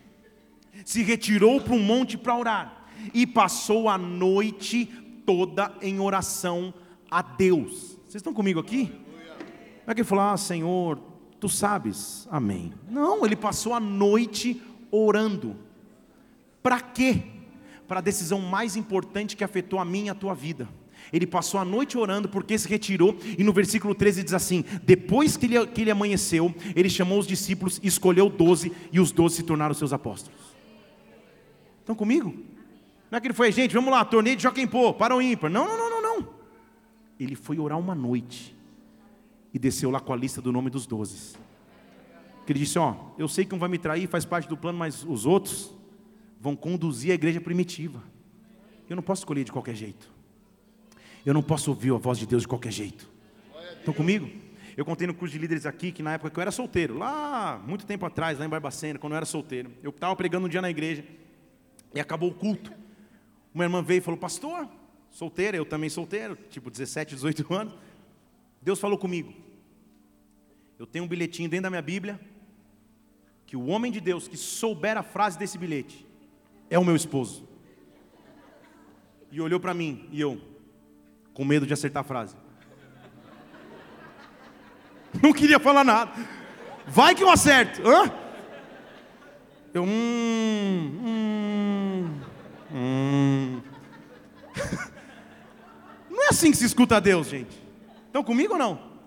se retirou para um monte para orar e passou a noite toda em oração a Deus. Vocês estão comigo aqui? Não é que ele falou, ah, Senhor, tu sabes, amém. Não, ele passou a noite orando. Para quê? Para a decisão mais importante que afetou a minha e a tua vida Ele passou a noite orando porque se retirou, e no versículo 13 diz assim: Depois que ele, que ele amanheceu, ele chamou os discípulos, escolheu doze, e os doze se tornaram seus apóstolos. Estão comigo? Não é que ele foi, gente, vamos lá, torneio de Joaquim Pô, para o ímpar. Não, não, não, não, não. Ele foi orar uma noite e desceu lá com a lista do nome dos doze. Ele disse: Ó, eu sei que um vai me trair, faz parte do plano, mas os outros vão conduzir a igreja primitiva. Eu não posso escolher de qualquer jeito. Eu não posso ouvir a voz de Deus de qualquer jeito. Estão comigo? Eu contei no curso de líderes aqui que na época que eu era solteiro, lá muito tempo atrás, lá em Barbacena, quando eu era solteiro, eu estava pregando um dia na igreja e acabou o culto. Uma irmã veio e falou: Pastor, solteira, eu também solteiro, tipo 17, 18 <laughs> anos. Deus falou comigo. Eu tenho um bilhetinho dentro da minha Bíblia que o homem de Deus que souber a frase desse bilhete é o meu esposo. E olhou para mim e eu, com medo de acertar a frase. Não queria falar nada. Vai que eu acerto. Hã? Eu, hum, hum, hum. <laughs> Não é assim que se escuta a Deus, gente. Estão comigo ou não?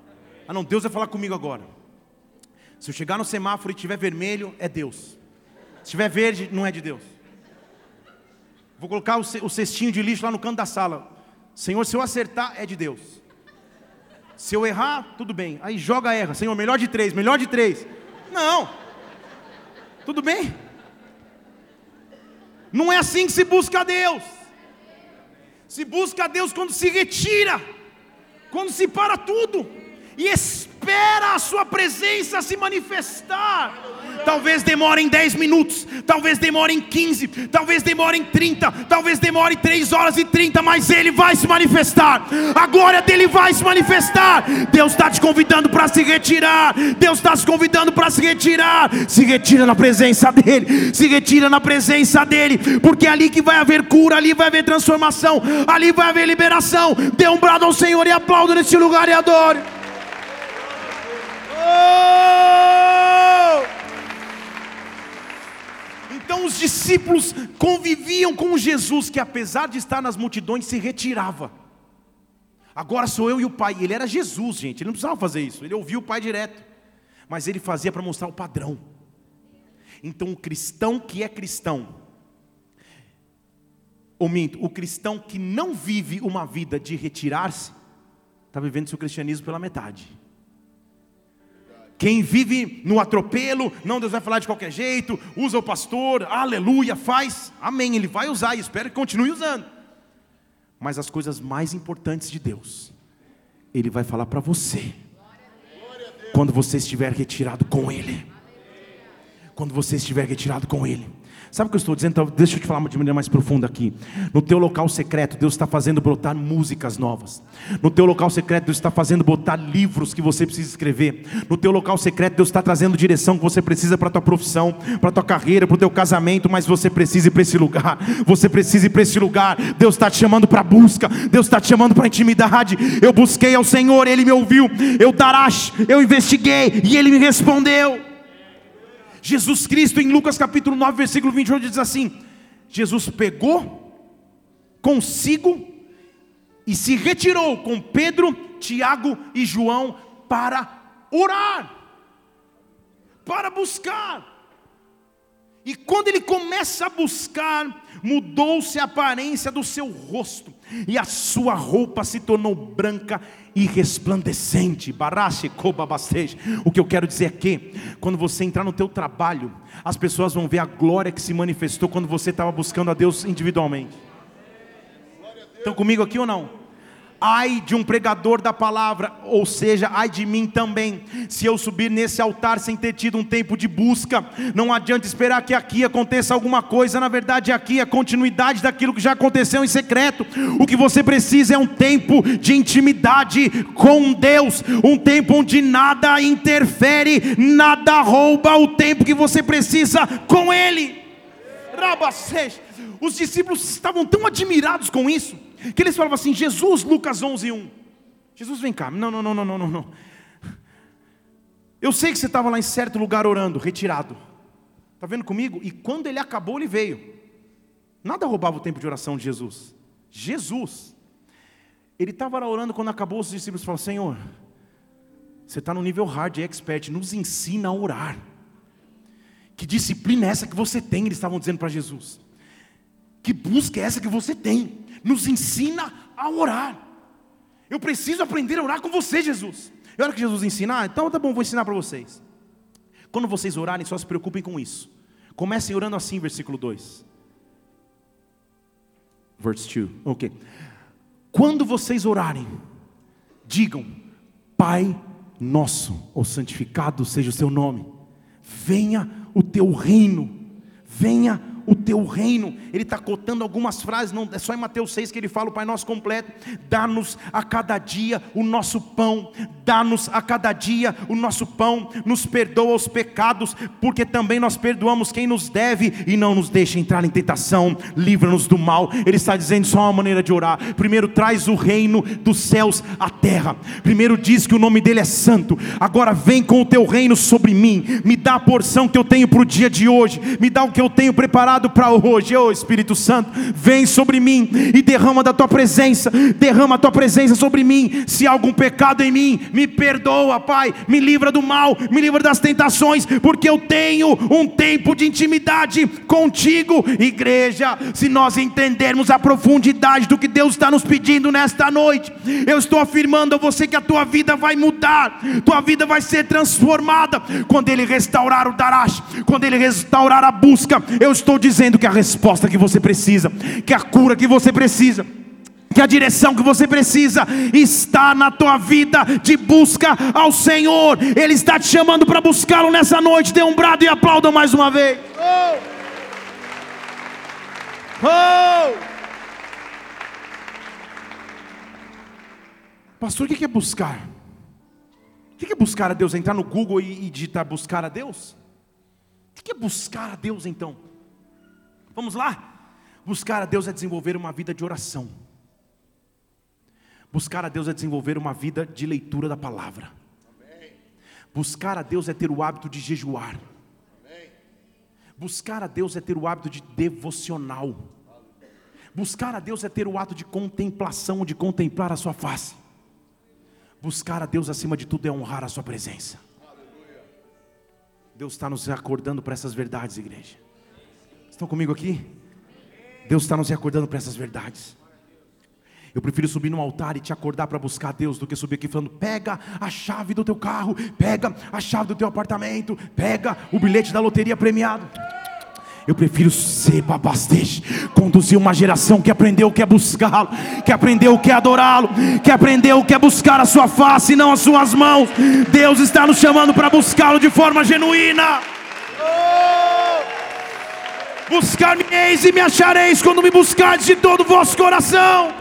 Ah, não, Deus vai falar comigo agora. Se eu chegar no semáforo e tiver vermelho, é Deus. Se tiver verde, não é de Deus. Vou colocar o cestinho de lixo lá no canto da sala. Senhor, se eu acertar, é de Deus. Se eu errar, tudo bem. Aí joga, erra. Senhor, melhor de três, melhor de três. Não. Tudo bem? Não é assim que se busca a Deus. Se busca a Deus quando se retira, quando se para tudo e espera a Sua presença se manifestar. Talvez demore em 10 minutos, talvez demore em 15, talvez demore em 30, talvez demore 3 horas e 30, mas Ele vai se manifestar. A glória dele vai se manifestar. Deus está te convidando para se retirar. Deus está te convidando para se retirar. Se retira na presença dEle. Se retira na presença dEle. Porque é ali que vai haver cura, ali vai haver transformação, ali vai haver liberação. Dê um brado ao Senhor e aplauda nesse lugar e adore. Discípulos conviviam com Jesus, que apesar de estar nas multidões, se retirava. Agora sou eu e o Pai. Ele era Jesus, gente. Ele não precisava fazer isso. Ele ouvia o Pai direto. Mas ele fazia para mostrar o padrão. Então o cristão que é cristão, ou minto, o cristão que não vive uma vida de retirar-se, está vivendo seu cristianismo pela metade. Quem vive no atropelo, não, Deus vai falar de qualquer jeito, usa o pastor, aleluia, faz, amém, Ele vai usar e espero que continue usando. Mas as coisas mais importantes de Deus, Ele vai falar para você, quando você estiver retirado com Ele. Quando você estiver retirado com Ele. Sabe o que eu estou dizendo? Então, deixa eu te falar de maneira mais profunda aqui. No teu local secreto, Deus está fazendo brotar músicas novas. No teu local secreto, Deus está fazendo botar livros que você precisa escrever. No teu local secreto, Deus está trazendo direção que você precisa para a tua profissão, para a tua carreira, para o teu casamento, mas você precisa ir para esse lugar. Você precisa ir para esse lugar. Deus está te chamando para busca. Deus está te chamando para intimidade. Eu busquei ao Senhor, Ele me ouviu. Eu darash, eu investiguei e Ele me respondeu. Jesus Cristo, em Lucas capítulo 9, versículo 28, diz assim: Jesus pegou consigo e se retirou com Pedro, Tiago e João para orar, para buscar. E quando ele começa a buscar, mudou-se a aparência do seu rosto, e a sua roupa se tornou branca e resplandecente. O que eu quero dizer é que, quando você entrar no teu trabalho, as pessoas vão ver a glória que se manifestou quando você estava buscando a Deus individualmente. Estão comigo aqui ou não? Ai de um pregador da palavra, ou seja, ai de mim também, se eu subir nesse altar sem ter tido um tempo de busca, não adianta esperar que aqui aconteça alguma coisa, na verdade aqui é a continuidade daquilo que já aconteceu em secreto, o que você precisa é um tempo de intimidade com Deus, um tempo onde nada interfere, nada rouba o tempo que você precisa com Ele. Os discípulos estavam tão admirados com isso, que eles falavam assim: Jesus, Lucas 11, 1. Jesus, vem cá. Não, não, não, não, não, não. Eu sei que você estava lá em certo lugar orando, retirado. Está vendo comigo? E quando ele acabou, ele veio. Nada roubava o tempo de oração de Jesus. Jesus. Ele estava orando quando acabou, os discípulos falaram: Senhor, você está no nível hard expert, nos ensina a orar. Que disciplina é essa que você tem? Eles estavam dizendo para Jesus. Que busca é essa que você tem? Nos ensina a orar. Eu preciso aprender a orar com você, Jesus. E hora que Jesus ensinar, então tá bom, vou ensinar para vocês. Quando vocês orarem, só se preocupem com isso. Comecem orando assim, versículo 2. Verse 2. Ok. Quando vocês orarem, digam: Pai nosso, ou santificado seja o seu nome, venha o teu reino, venha o teu reino. Ele está cotando algumas frases, não é só em Mateus 6 que ele fala o Pai Nosso completo. Dá-nos a cada dia o nosso pão, dá-nos a cada dia o nosso pão, nos perdoa os pecados, porque também nós perdoamos quem nos deve e não nos deixa entrar em tentação, livra-nos do mal. Ele está dizendo só uma maneira de orar. Primeiro traz o reino dos céus à terra. Primeiro diz que o nome dele é santo. Agora vem com o teu reino sobre mim. Me dá a porção que eu tenho para o dia de hoje. Me dá o que eu tenho preparado para hoje, oh Espírito Santo, vem sobre mim e derrama da tua presença, derrama a tua presença sobre mim. Se há algum pecado em mim, me perdoa, Pai, me livra do mal, me livra das tentações, porque eu tenho um tempo de intimidade contigo, igreja. Se nós entendermos a profundidade do que Deus está nos pedindo nesta noite, eu estou afirmando a você que a tua vida vai mudar, tua vida vai ser transformada quando Ele restaurar o Darash, quando Ele restaurar a busca. Eu estou dizendo dizendo que a resposta que você precisa, que a cura que você precisa, que a direção que você precisa está na tua vida de busca ao Senhor. Ele está te chamando para buscá-lo nessa noite. Dê um brado e aplauda mais uma vez. Oh! Oh! Pastor, o que é buscar? O que é buscar a Deus? Entrar no Google e digitar buscar a Deus? O que é buscar a Deus então? Vamos lá? Buscar a Deus é desenvolver uma vida de oração. Buscar a Deus é desenvolver uma vida de leitura da palavra. Buscar a Deus é ter o hábito de jejuar. Buscar a Deus é ter o hábito de devocional. Buscar a Deus é ter o ato de contemplação, de contemplar a sua face. Buscar a Deus acima de tudo é honrar a sua presença. Deus está nos acordando para essas verdades, igreja. Estão comigo aqui? Deus está nos recordando para essas verdades. Eu prefiro subir no altar e te acordar para buscar Deus do que subir aqui falando: pega a chave do teu carro, pega a chave do teu apartamento, pega o bilhete da loteria premiado. Eu prefiro ser babastej, conduzir uma geração que aprendeu o que é buscá-lo, que aprendeu o que é adorá-lo, que aprendeu o que é buscar a sua face e não as suas mãos. Deus está nos chamando para buscá-lo de forma genuína. Buscar-me-eis e me achareis quando me buscardes de todo o vosso coração.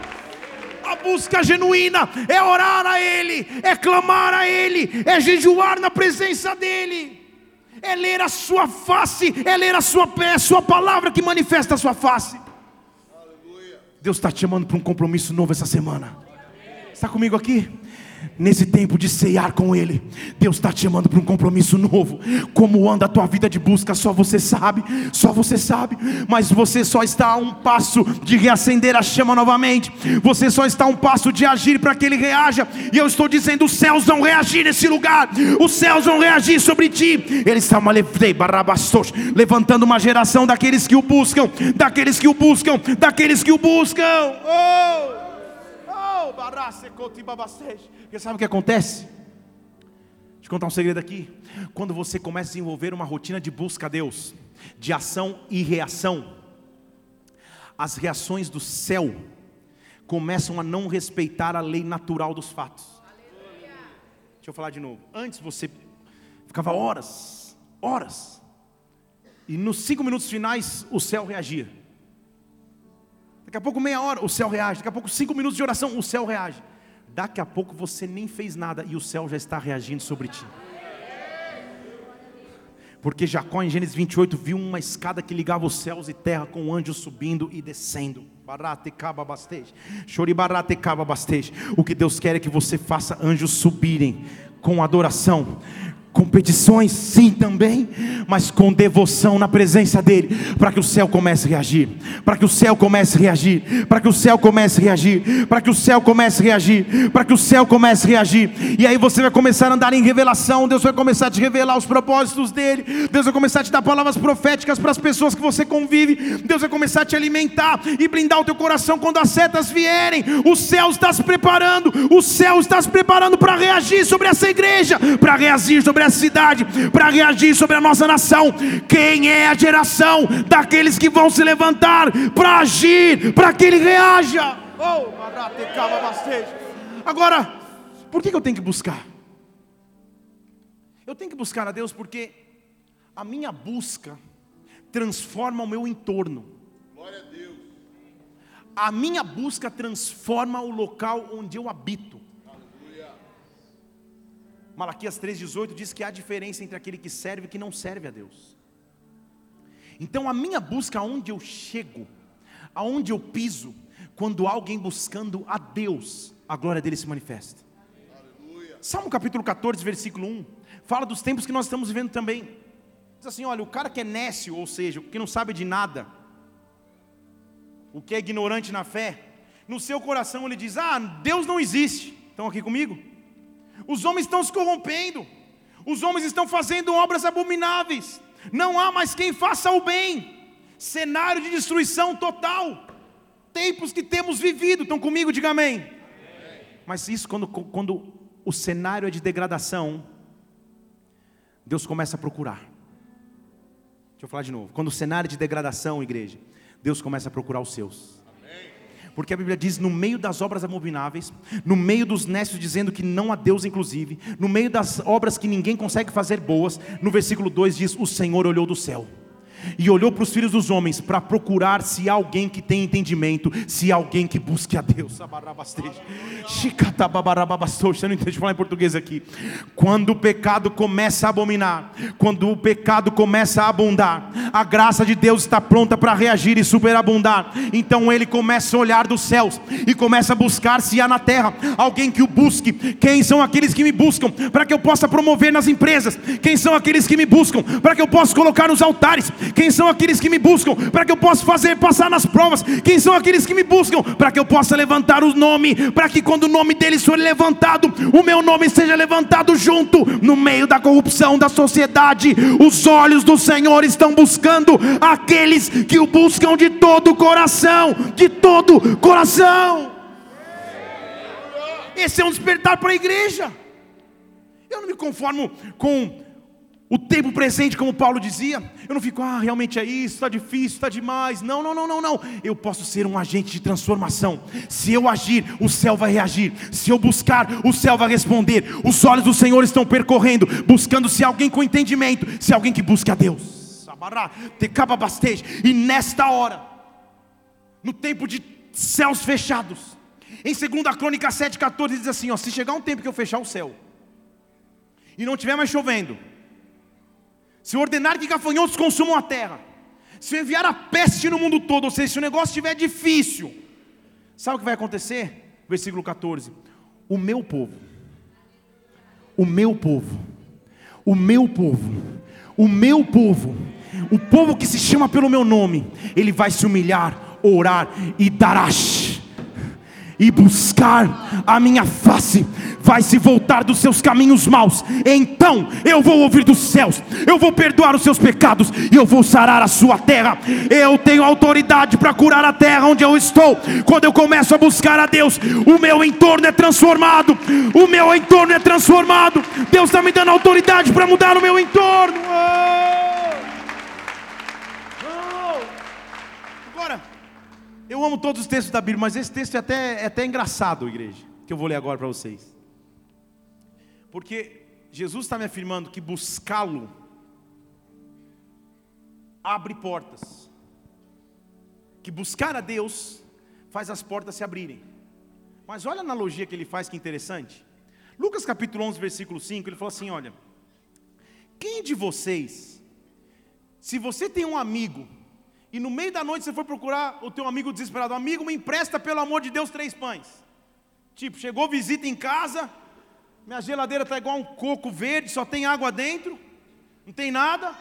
A busca genuína é orar a Ele, é clamar a Ele, é jejuar na presença dEle, é ler a Sua face, é ler a Sua pé, a Sua palavra que manifesta a Sua face. Deus está te chamando para um compromisso novo essa semana. Está comigo aqui? Nesse tempo de ceiar com Ele, Deus está te chamando para um compromisso novo. Como anda a tua vida de busca, só você sabe, só você sabe, mas você só está a um passo de reacender a chama novamente, você só está a um passo de agir para que Ele reaja, e eu estou dizendo: os céus vão reagir nesse lugar, os céus vão reagir sobre ti. Ele está levantando uma geração daqueles que o buscam, daqueles que o buscam, daqueles que o buscam. Oh! Porque sabe o que acontece? Deixa eu contar um segredo aqui. Quando você começa a desenvolver uma rotina de busca a Deus, de ação e reação, as reações do céu começam a não respeitar a lei natural dos fatos. Deixa eu falar de novo. Antes você ficava horas, horas, e nos cinco minutos finais o céu reagia. Daqui a pouco, meia hora, o céu reage. Daqui a pouco, cinco minutos de oração, o céu reage. Daqui a pouco você nem fez nada e o céu já está reagindo sobre ti. Porque Jacó, em Gênesis 28, viu uma escada que ligava os céus e terra com anjos subindo e descendo. O que Deus quer é que você faça anjos subirem com adoração, Competições, sim, também, mas com devoção na presença dEle, para que o céu comece a reagir, para que o céu comece a reagir, para que o céu comece a reagir, para que o céu comece a reagir, para que o céu comece a reagir, e aí você vai começar a andar em revelação, Deus vai começar a te revelar os propósitos dEle, Deus vai começar a te dar palavras proféticas para as pessoas que você convive, Deus vai começar a te alimentar e blindar o teu coração quando as setas vierem, o céu está se preparando, o céu está se preparando para reagir sobre essa igreja, para reagir sobre sobre a cidade, para reagir sobre a nossa nação. Quem é a geração daqueles que vão se levantar para agir, para que ele reaja? Oh, Agora, por que eu tenho que buscar? Eu tenho que buscar a Deus porque a minha busca transforma o meu entorno. Glória a Deus. A minha busca transforma o local onde eu habito. Malaquias 3,18 diz que há diferença entre aquele que serve e que não serve a Deus. Então a minha busca aonde eu chego, aonde eu piso, quando há alguém buscando a Deus, a glória dele se manifesta. Aleluia. Salmo capítulo 14, versículo 1, fala dos tempos que nós estamos vivendo também. Diz assim: olha, o cara que é nécio, ou seja, o que não sabe de nada, o que é ignorante na fé, no seu coração ele diz: Ah, Deus não existe. Estão aqui comigo? Os homens estão se corrompendo. Os homens estão fazendo obras abomináveis. Não há mais quem faça o bem. Cenário de destruição total. Tempos que temos vivido. Estão comigo? Diga amém. amém. Mas isso quando, quando o cenário é de degradação, Deus começa a procurar. Deixa eu falar de novo. Quando o cenário é de degradação, igreja, Deus começa a procurar os seus. Porque a Bíblia diz: no meio das obras abomináveis, no meio dos nécios dizendo que não há Deus, inclusive, no meio das obras que ninguém consegue fazer boas, no versículo 2 diz: O Senhor olhou do céu e olhou para os filhos dos homens para procurar se há alguém que tem entendimento, se há alguém que busque a Deus. Você não entende falar em português aqui. Quando o pecado começa a abominar, quando o pecado começa a abundar, a graça de Deus está pronta para reagir e superabundar. Então ele começa a olhar dos céus e começa a buscar se há na terra alguém que o busque. Quem são aqueles que me buscam para que eu possa promover nas empresas? Quem são aqueles que me buscam para que eu possa colocar nos altares? Quem são aqueles que me buscam para que eu possa fazer passar nas provas? Quem são aqueles que me buscam para que eu possa levantar o nome, para que quando o nome deles for levantado, o meu nome seja levantado junto no meio da corrupção da sociedade. Os olhos do Senhor estão buscando aqueles que o buscam de todo o coração, de todo o coração. Esse é um despertar para a igreja. Eu não me conformo com o tempo presente, como Paulo dizia, eu não fico, ah, realmente é isso, está difícil, está demais. Não, não, não, não, não. Eu posso ser um agente de transformação. Se eu agir, o céu vai reagir. Se eu buscar, o céu vai responder. Os olhos do Senhor estão percorrendo, buscando se alguém com entendimento, se alguém que busca a Deus. E nesta hora, no tempo de céus fechados, em 2 Crônica 7,14 diz assim: ó, se chegar um tempo que eu fechar o céu e não tiver mais chovendo, se ordenar que gafanhotos consumam a terra, se enviar a peste no mundo todo, ou seja, se o negócio estiver difícil, sabe o que vai acontecer? Versículo 14: O meu povo, o meu povo, o meu povo, o meu povo, o povo que se chama pelo meu nome, ele vai se humilhar, orar e darás e buscar a minha face, vai se voltar dos seus caminhos maus. Então eu vou ouvir dos céus, eu vou perdoar os seus pecados e eu vou sarar a sua terra. Eu tenho autoridade para curar a terra onde eu estou. Quando eu começo a buscar a Deus, o meu entorno é transformado. O meu entorno é transformado. Deus está me dando autoridade para mudar o meu entorno. Oh! Eu amo todos os textos da Bíblia, mas esse texto é até, é até engraçado, igreja, que eu vou ler agora para vocês. Porque Jesus está me afirmando que buscá-lo abre portas. Que buscar a Deus faz as portas se abrirem. Mas olha a analogia que ele faz, que interessante. Lucas capítulo 11, versículo 5, ele falou assim: Olha, quem de vocês, se você tem um amigo e no meio da noite você foi procurar o teu amigo desesperado, amigo, me empresta pelo amor de Deus três pães. Tipo, chegou visita em casa, Minha geladeira está igual um coco verde, só tem água dentro, não tem nada.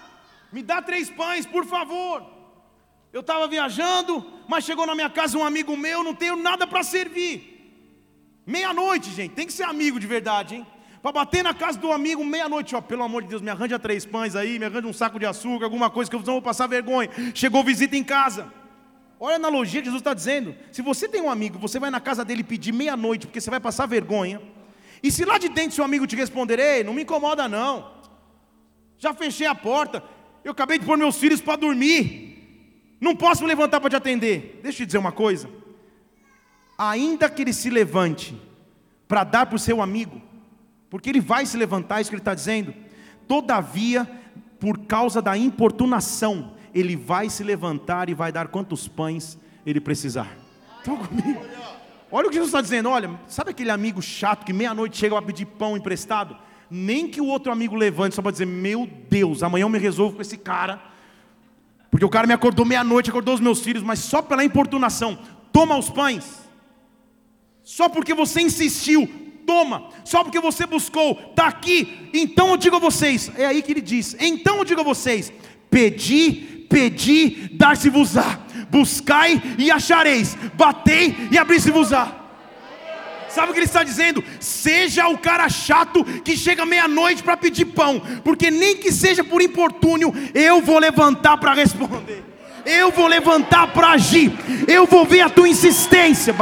Me dá três pães, por favor. Eu estava viajando, mas chegou na minha casa um amigo meu, não tenho nada para servir. Meia-noite, gente, tem que ser amigo de verdade, hein? Para bater na casa do amigo meia-noite, ó, pelo amor de Deus, me arranja três pães aí, me arranja um saco de açúcar, alguma coisa que eu não vou passar vergonha. Chegou visita em casa. Olha a analogia que Jesus está dizendo. Se você tem um amigo, você vai na casa dele pedir meia-noite, porque você vai passar vergonha. E se lá de dentro seu amigo te responder, ei, não me incomoda não. Já fechei a porta. Eu acabei de pôr meus filhos para dormir. Não posso me levantar para te atender. Deixa eu te dizer uma coisa. Ainda que ele se levante para dar para o seu amigo, porque ele vai se levantar, é isso que ele está dizendo. Todavia, por causa da importunação, ele vai se levantar e vai dar quantos pães ele precisar. Estão comigo? Olha o que Jesus está dizendo. Olha, sabe aquele amigo chato que meia-noite chega para pedir pão emprestado? Nem que o outro amigo levante só para dizer: Meu Deus, amanhã eu me resolvo com esse cara. Porque o cara me acordou meia-noite, acordou os meus filhos, mas só pela importunação. Toma os pães. Só porque você insistiu, toma. Só porque você buscou, está aqui. Então eu digo a vocês: é aí que ele diz. Então eu digo a vocês: pedi, pedi, dar-se-vos-á. Buscai e achareis. Batei e abri-se-vos-á. Sabe o que ele está dizendo? Seja o cara chato que chega meia-noite para pedir pão, porque nem que seja por importúnio, eu vou levantar para responder. Eu vou levantar para agir. Eu vou ver a tua insistência.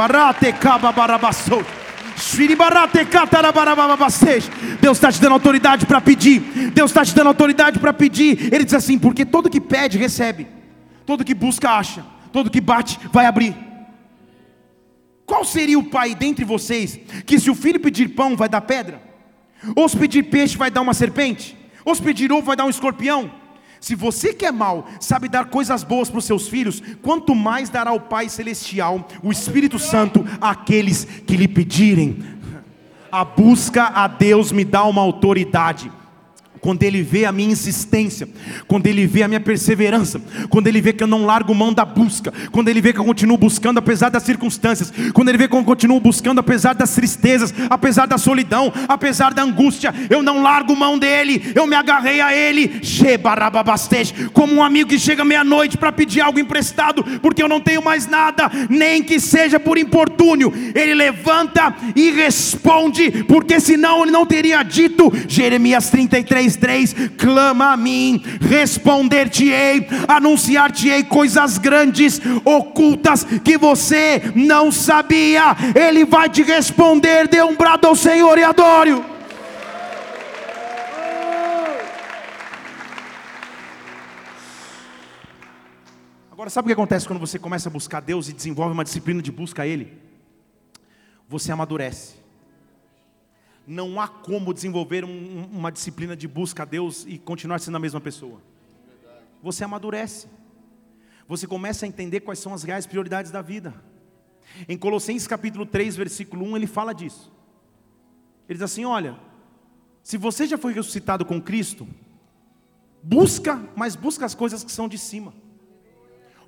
Deus está te dando autoridade para pedir. Deus está te dando autoridade para pedir. Ele diz assim: porque todo que pede, recebe. Todo que busca, acha. Todo que bate, vai abrir. Qual seria o pai dentre vocês que, se o filho pedir pão, vai dar pedra? Ou se pedir peixe, vai dar uma serpente? Ou se pedir ovo, vai dar um escorpião? Se você que é mal sabe dar coisas boas para os seus filhos, quanto mais dará o Pai Celestial, o Espírito Santo, àqueles que lhe pedirem. A busca a Deus me dá uma autoridade quando ele vê a minha insistência, quando ele vê a minha perseverança, quando ele vê que eu não largo mão da busca, quando ele vê que eu continuo buscando apesar das circunstâncias, quando ele vê que eu continuo buscando apesar das tristezas, apesar da solidão, apesar da angústia, eu não largo mão dele, eu me agarrei a ele, como um amigo que chega meia-noite para pedir algo emprestado, porque eu não tenho mais nada, nem que seja por importúnio, ele levanta e responde, porque senão ele não teria dito, Jeremias 33 3: clama a mim, responder-te-ei, anunciar-te-ei coisas grandes, ocultas que você não sabia. Ele vai te responder. Dê um brado ao Senhor e adore. Agora, sabe o que acontece quando você começa a buscar Deus e desenvolve uma disciplina de busca a Ele? Você amadurece não há como desenvolver um, uma disciplina de busca a Deus e continuar sendo a mesma pessoa. Você amadurece. Você começa a entender quais são as reais prioridades da vida. Em Colossenses capítulo 3, versículo 1, ele fala disso. Ele diz assim: Olha, se você já foi ressuscitado com Cristo, busca, mas busca as coisas que são de cima,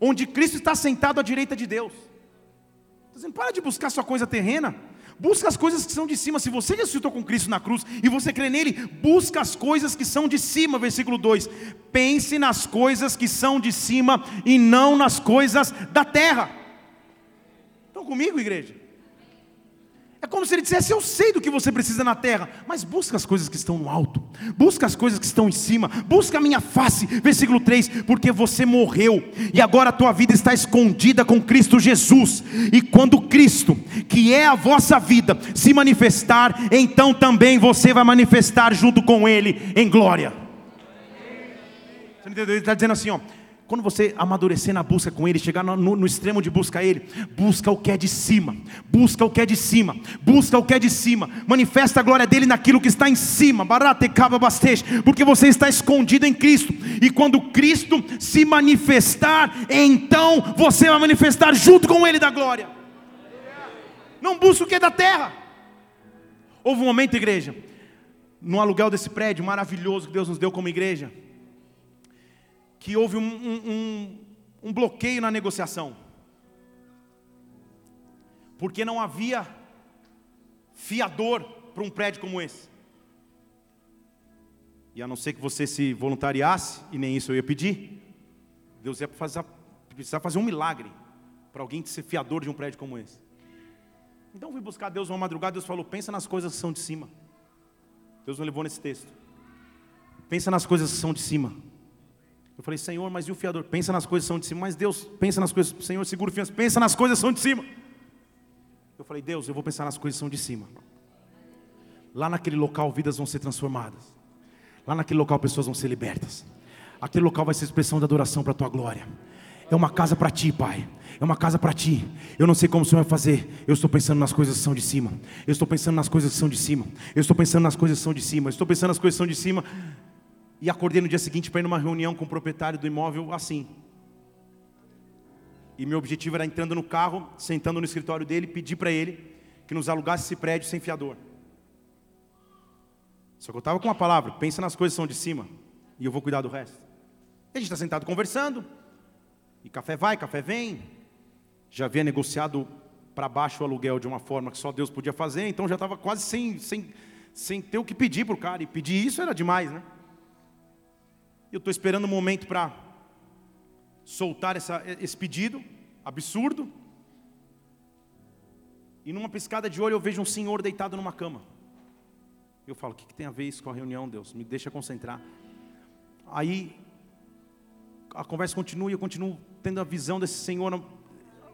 onde Cristo está sentado à direita de Deus. Dizendo, para de buscar sua coisa terrena, Busca as coisas que são de cima. Se você ressuscitou com Cristo na cruz e você crê nele, busca as coisas que são de cima. Versículo 2: Pense nas coisas que são de cima e não nas coisas da terra. Estão comigo, igreja? É como se ele dissesse: Eu sei do que você precisa na terra, mas busca as coisas que estão no alto, busca as coisas que estão em cima, busca a minha face. Versículo 3: Porque você morreu e agora a tua vida está escondida com Cristo Jesus. E quando Cristo, que é a vossa vida, se manifestar, então também você vai manifestar junto com Ele em glória. Você entendeu? Ele está dizendo assim: ó quando você amadurecer na busca com Ele, chegar no, no, no, extremo de busca a Ele, busca o que é de cima, busca o que é de cima, busca o que é de cima, manifesta a glória dele naquilo que está em cima, porque você está escondido em Cristo, e quando Cristo se manifestar, então você vai manifestar junto com Ele da glória. Não busca o que é da terra. Houve um momento, igreja, no aluguel desse prédio maravilhoso que Deus nos deu como igreja que houve um, um, um, bloqueio na negociação, porque não havia fiador para um prédio como esse. E a não ser que você se voluntariasse, e nem isso eu ia pedir, Deus ia fazer, precisar fazer um milagre para alguém ser fiador de um prédio como esse. Então fui buscar Deus uma madrugada, Deus falou: pensa nas coisas que são de cima. Deus me levou nesse texto. Pensa nas coisas que são de cima. Eu falei, Senhor, mas e o fiador? Pensa nas coisas que são de cima. Mas Deus, pensa nas coisas, Senhor, segura o fiança, pensa nas coisas que são de cima. Eu falei, Deus, eu vou pensar nas coisas que são de cima. Lá naquele local, vidas vão ser transformadas. Lá naquele local, pessoas vão ser libertas. Aquele local vai ser expressão da adoração para a tua glória. É uma casa para ti, Pai. É uma casa para ti. Eu não sei como o Senhor vai fazer. Eu estou pensando nas coisas que são de cima. Eu estou pensando nas coisas que são de cima. Eu estou pensando nas coisas que são de cima. Eu estou pensando nas coisas que são de cima. E acordei no dia seguinte para ir numa reunião com o proprietário do imóvel assim. E meu objetivo era entrando no carro, sentando no escritório dele, pedir para ele que nos alugasse esse prédio sem fiador. Só que eu estava com uma palavra: pensa nas coisas que são de cima, e eu vou cuidar do resto. E a gente está sentado conversando, e café vai, café vem. Já havia negociado para baixo o aluguel de uma forma que só Deus podia fazer, então já estava quase sem, sem, sem ter o que pedir para o cara, e pedir isso era demais, né? Eu estou esperando o um momento para soltar essa, esse pedido absurdo. E numa piscada de olho eu vejo um senhor deitado numa cama. Eu falo, o que, que tem a ver isso com a reunião, Deus? Me deixa concentrar. Aí a conversa continua e eu continuo tendo a visão desse senhor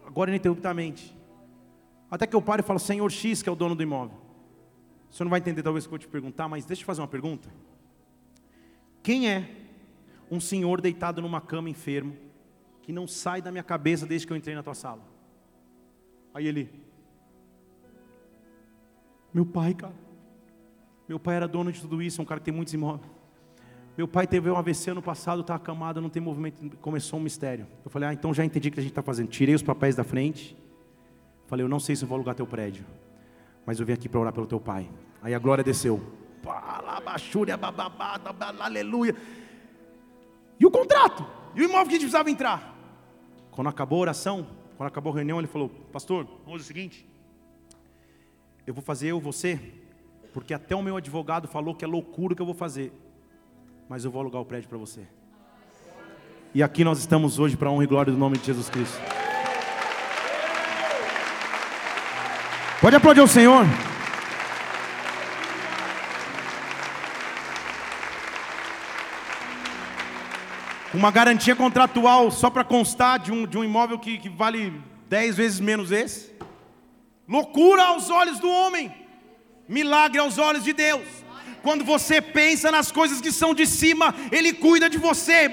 agora ininterruptamente. Até que eu paro e falo, Senhor X, que é o dono do imóvel. O senhor não vai entender talvez o que eu vou te perguntar, mas deixa eu fazer uma pergunta. Quem é um senhor deitado numa cama enfermo, que não sai da minha cabeça desde que eu entrei na tua sala. Aí ele, meu pai, cara, meu pai era dono de tudo isso, é um cara que tem muitos imóveis. Meu pai teve um AVC ano passado, está acamado, não tem movimento, começou um mistério. Eu falei, ah, então já entendi o que a gente está fazendo. Tirei os papéis da frente, falei, eu não sei se vou alugar teu prédio, mas eu vim aqui para orar pelo teu pai. Aí a glória desceu. Aleluia. E o contrato? E o imóvel que a gente precisava entrar? Quando acabou a oração, quando acabou a reunião, ele falou: Pastor, vamos fazer o seguinte. Eu vou fazer eu, você, porque até o meu advogado falou que é loucura o que eu vou fazer, mas eu vou alugar o prédio para você. E aqui nós estamos hoje para a honra e glória do nome de Jesus Cristo. Pode aplaudir o Senhor. Uma garantia contratual só para constar de um, de um imóvel que, que vale dez vezes menos esse. Loucura aos olhos do homem, milagre aos olhos de Deus. Quando você pensa nas coisas que são de cima, Ele cuida de você.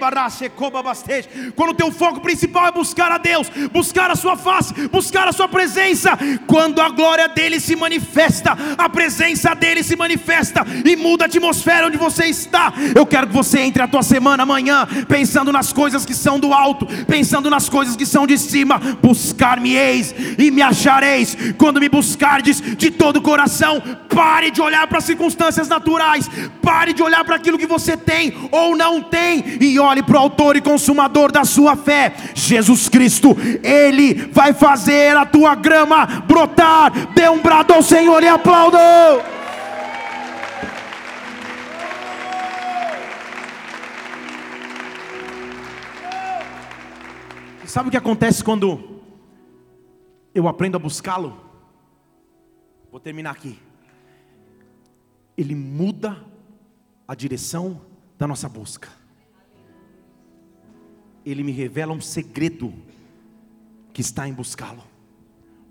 Quando o teu foco principal é buscar a Deus, buscar a Sua face, buscar a Sua presença, quando a glória dele se manifesta, a presença dele se manifesta e muda a atmosfera onde você está. Eu quero que você entre a tua semana amanhã pensando nas coisas que são do alto, pensando nas coisas que são de cima. Buscar-me-eis e me achareis. Quando me buscardes de todo o coração, pare de olhar para as circunstâncias naturais Pare de olhar para aquilo que você tem ou não tem e olhe para o autor e consumador da sua fé, Jesus Cristo. Ele vai fazer a tua grama brotar. Dê um brado ao Senhor e aplauda. Sabe o que acontece quando eu aprendo a buscá-lo? Vou terminar aqui ele muda a direção da nossa busca. Ele me revela um segredo que está em buscá-lo,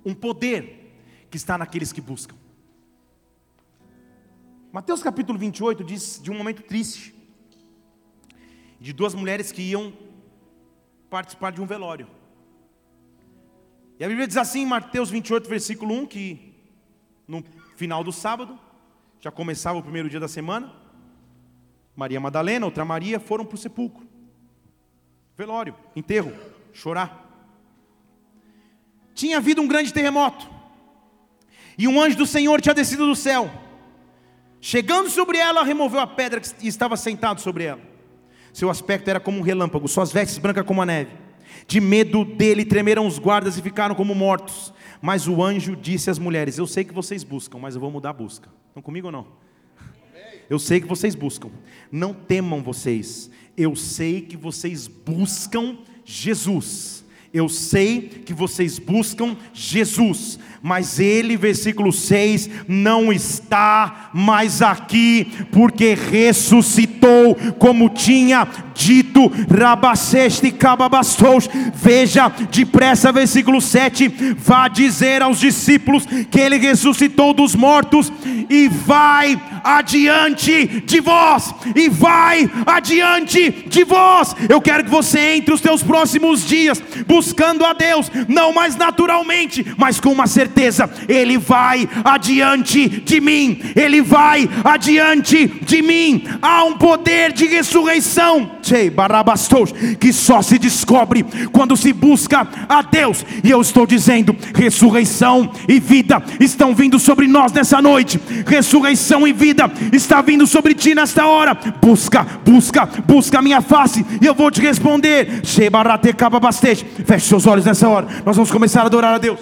um poder que está naqueles que buscam. Mateus capítulo 28 diz de um momento triste, de duas mulheres que iam participar de um velório. E a Bíblia diz assim, em Mateus 28, versículo 1, que no final do sábado, já começava o primeiro dia da semana. Maria Madalena, outra Maria, foram para o sepulcro. Velório, enterro, chorar. Tinha havido um grande terremoto. E um anjo do Senhor tinha descido do céu. Chegando sobre ela, removeu a pedra que estava sentado sobre ela. Seu aspecto era como um relâmpago, suas vestes brancas como a neve. De medo dele tremeram os guardas e ficaram como mortos. Mas o anjo disse às mulheres: Eu sei que vocês buscam, mas eu vou mudar a busca. Estão comigo ou não? Eu sei que vocês buscam. Não temam vocês. Eu sei que vocês buscam Jesus. Eu sei que vocês buscam Jesus, mas ele, versículo 6, não está mais aqui, porque ressuscitou, como tinha dito, Rabaceste Cababastos. Veja depressa, versículo 7, vá dizer aos discípulos que ele ressuscitou dos mortos e vai adiante de vós, e vai adiante de vós. Eu quero que você entre os teus próximos dias buscando a Deus, não mais naturalmente, mas com uma certeza: Ele vai adiante de mim, Ele vai adiante de mim. Há um poder de ressurreição, que só se descobre quando se busca a Deus, e eu estou dizendo: ressurreição e vida estão vindo sobre nós nessa noite, ressurreição e vida vida está vindo sobre ti nesta hora. Busca, busca, busca a minha face e eu vou te responder. Feche seus olhos nessa hora. Nós vamos começar a adorar a Deus.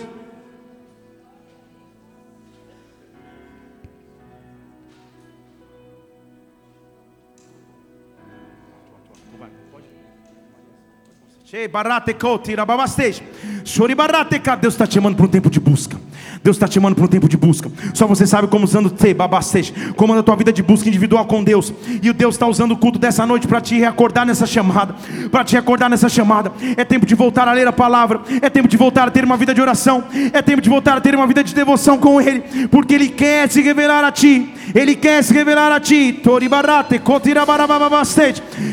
Deus está te chamando para um tempo de busca. Deus está te chamando para um tempo de busca. Só você sabe como usando te babastej, comanda a tua vida de busca individual com Deus. E o Deus está usando o culto dessa noite para te recordar nessa chamada, para te recordar nessa chamada. É tempo de voltar a ler a palavra. É tempo de voltar a ter uma vida de oração. É tempo de voltar a ter uma vida de devoção com Ele, porque Ele quer se revelar a ti. Ele quer se revelar a ti.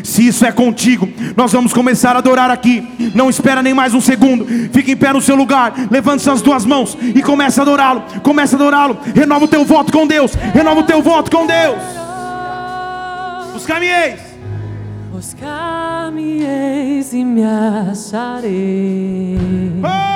Se isso é contigo, nós vamos começar a adorar aqui. Não espera nem mais um segundo. Fique em pé no seu lugar. Levante suas duas mãos e comece a adorá-lo. Comece a adorá-lo. Renova o teu voto com Deus. Renova o teu voto com Deus. Buscar-me eis. Buscar-me eis e me acharei. Oh!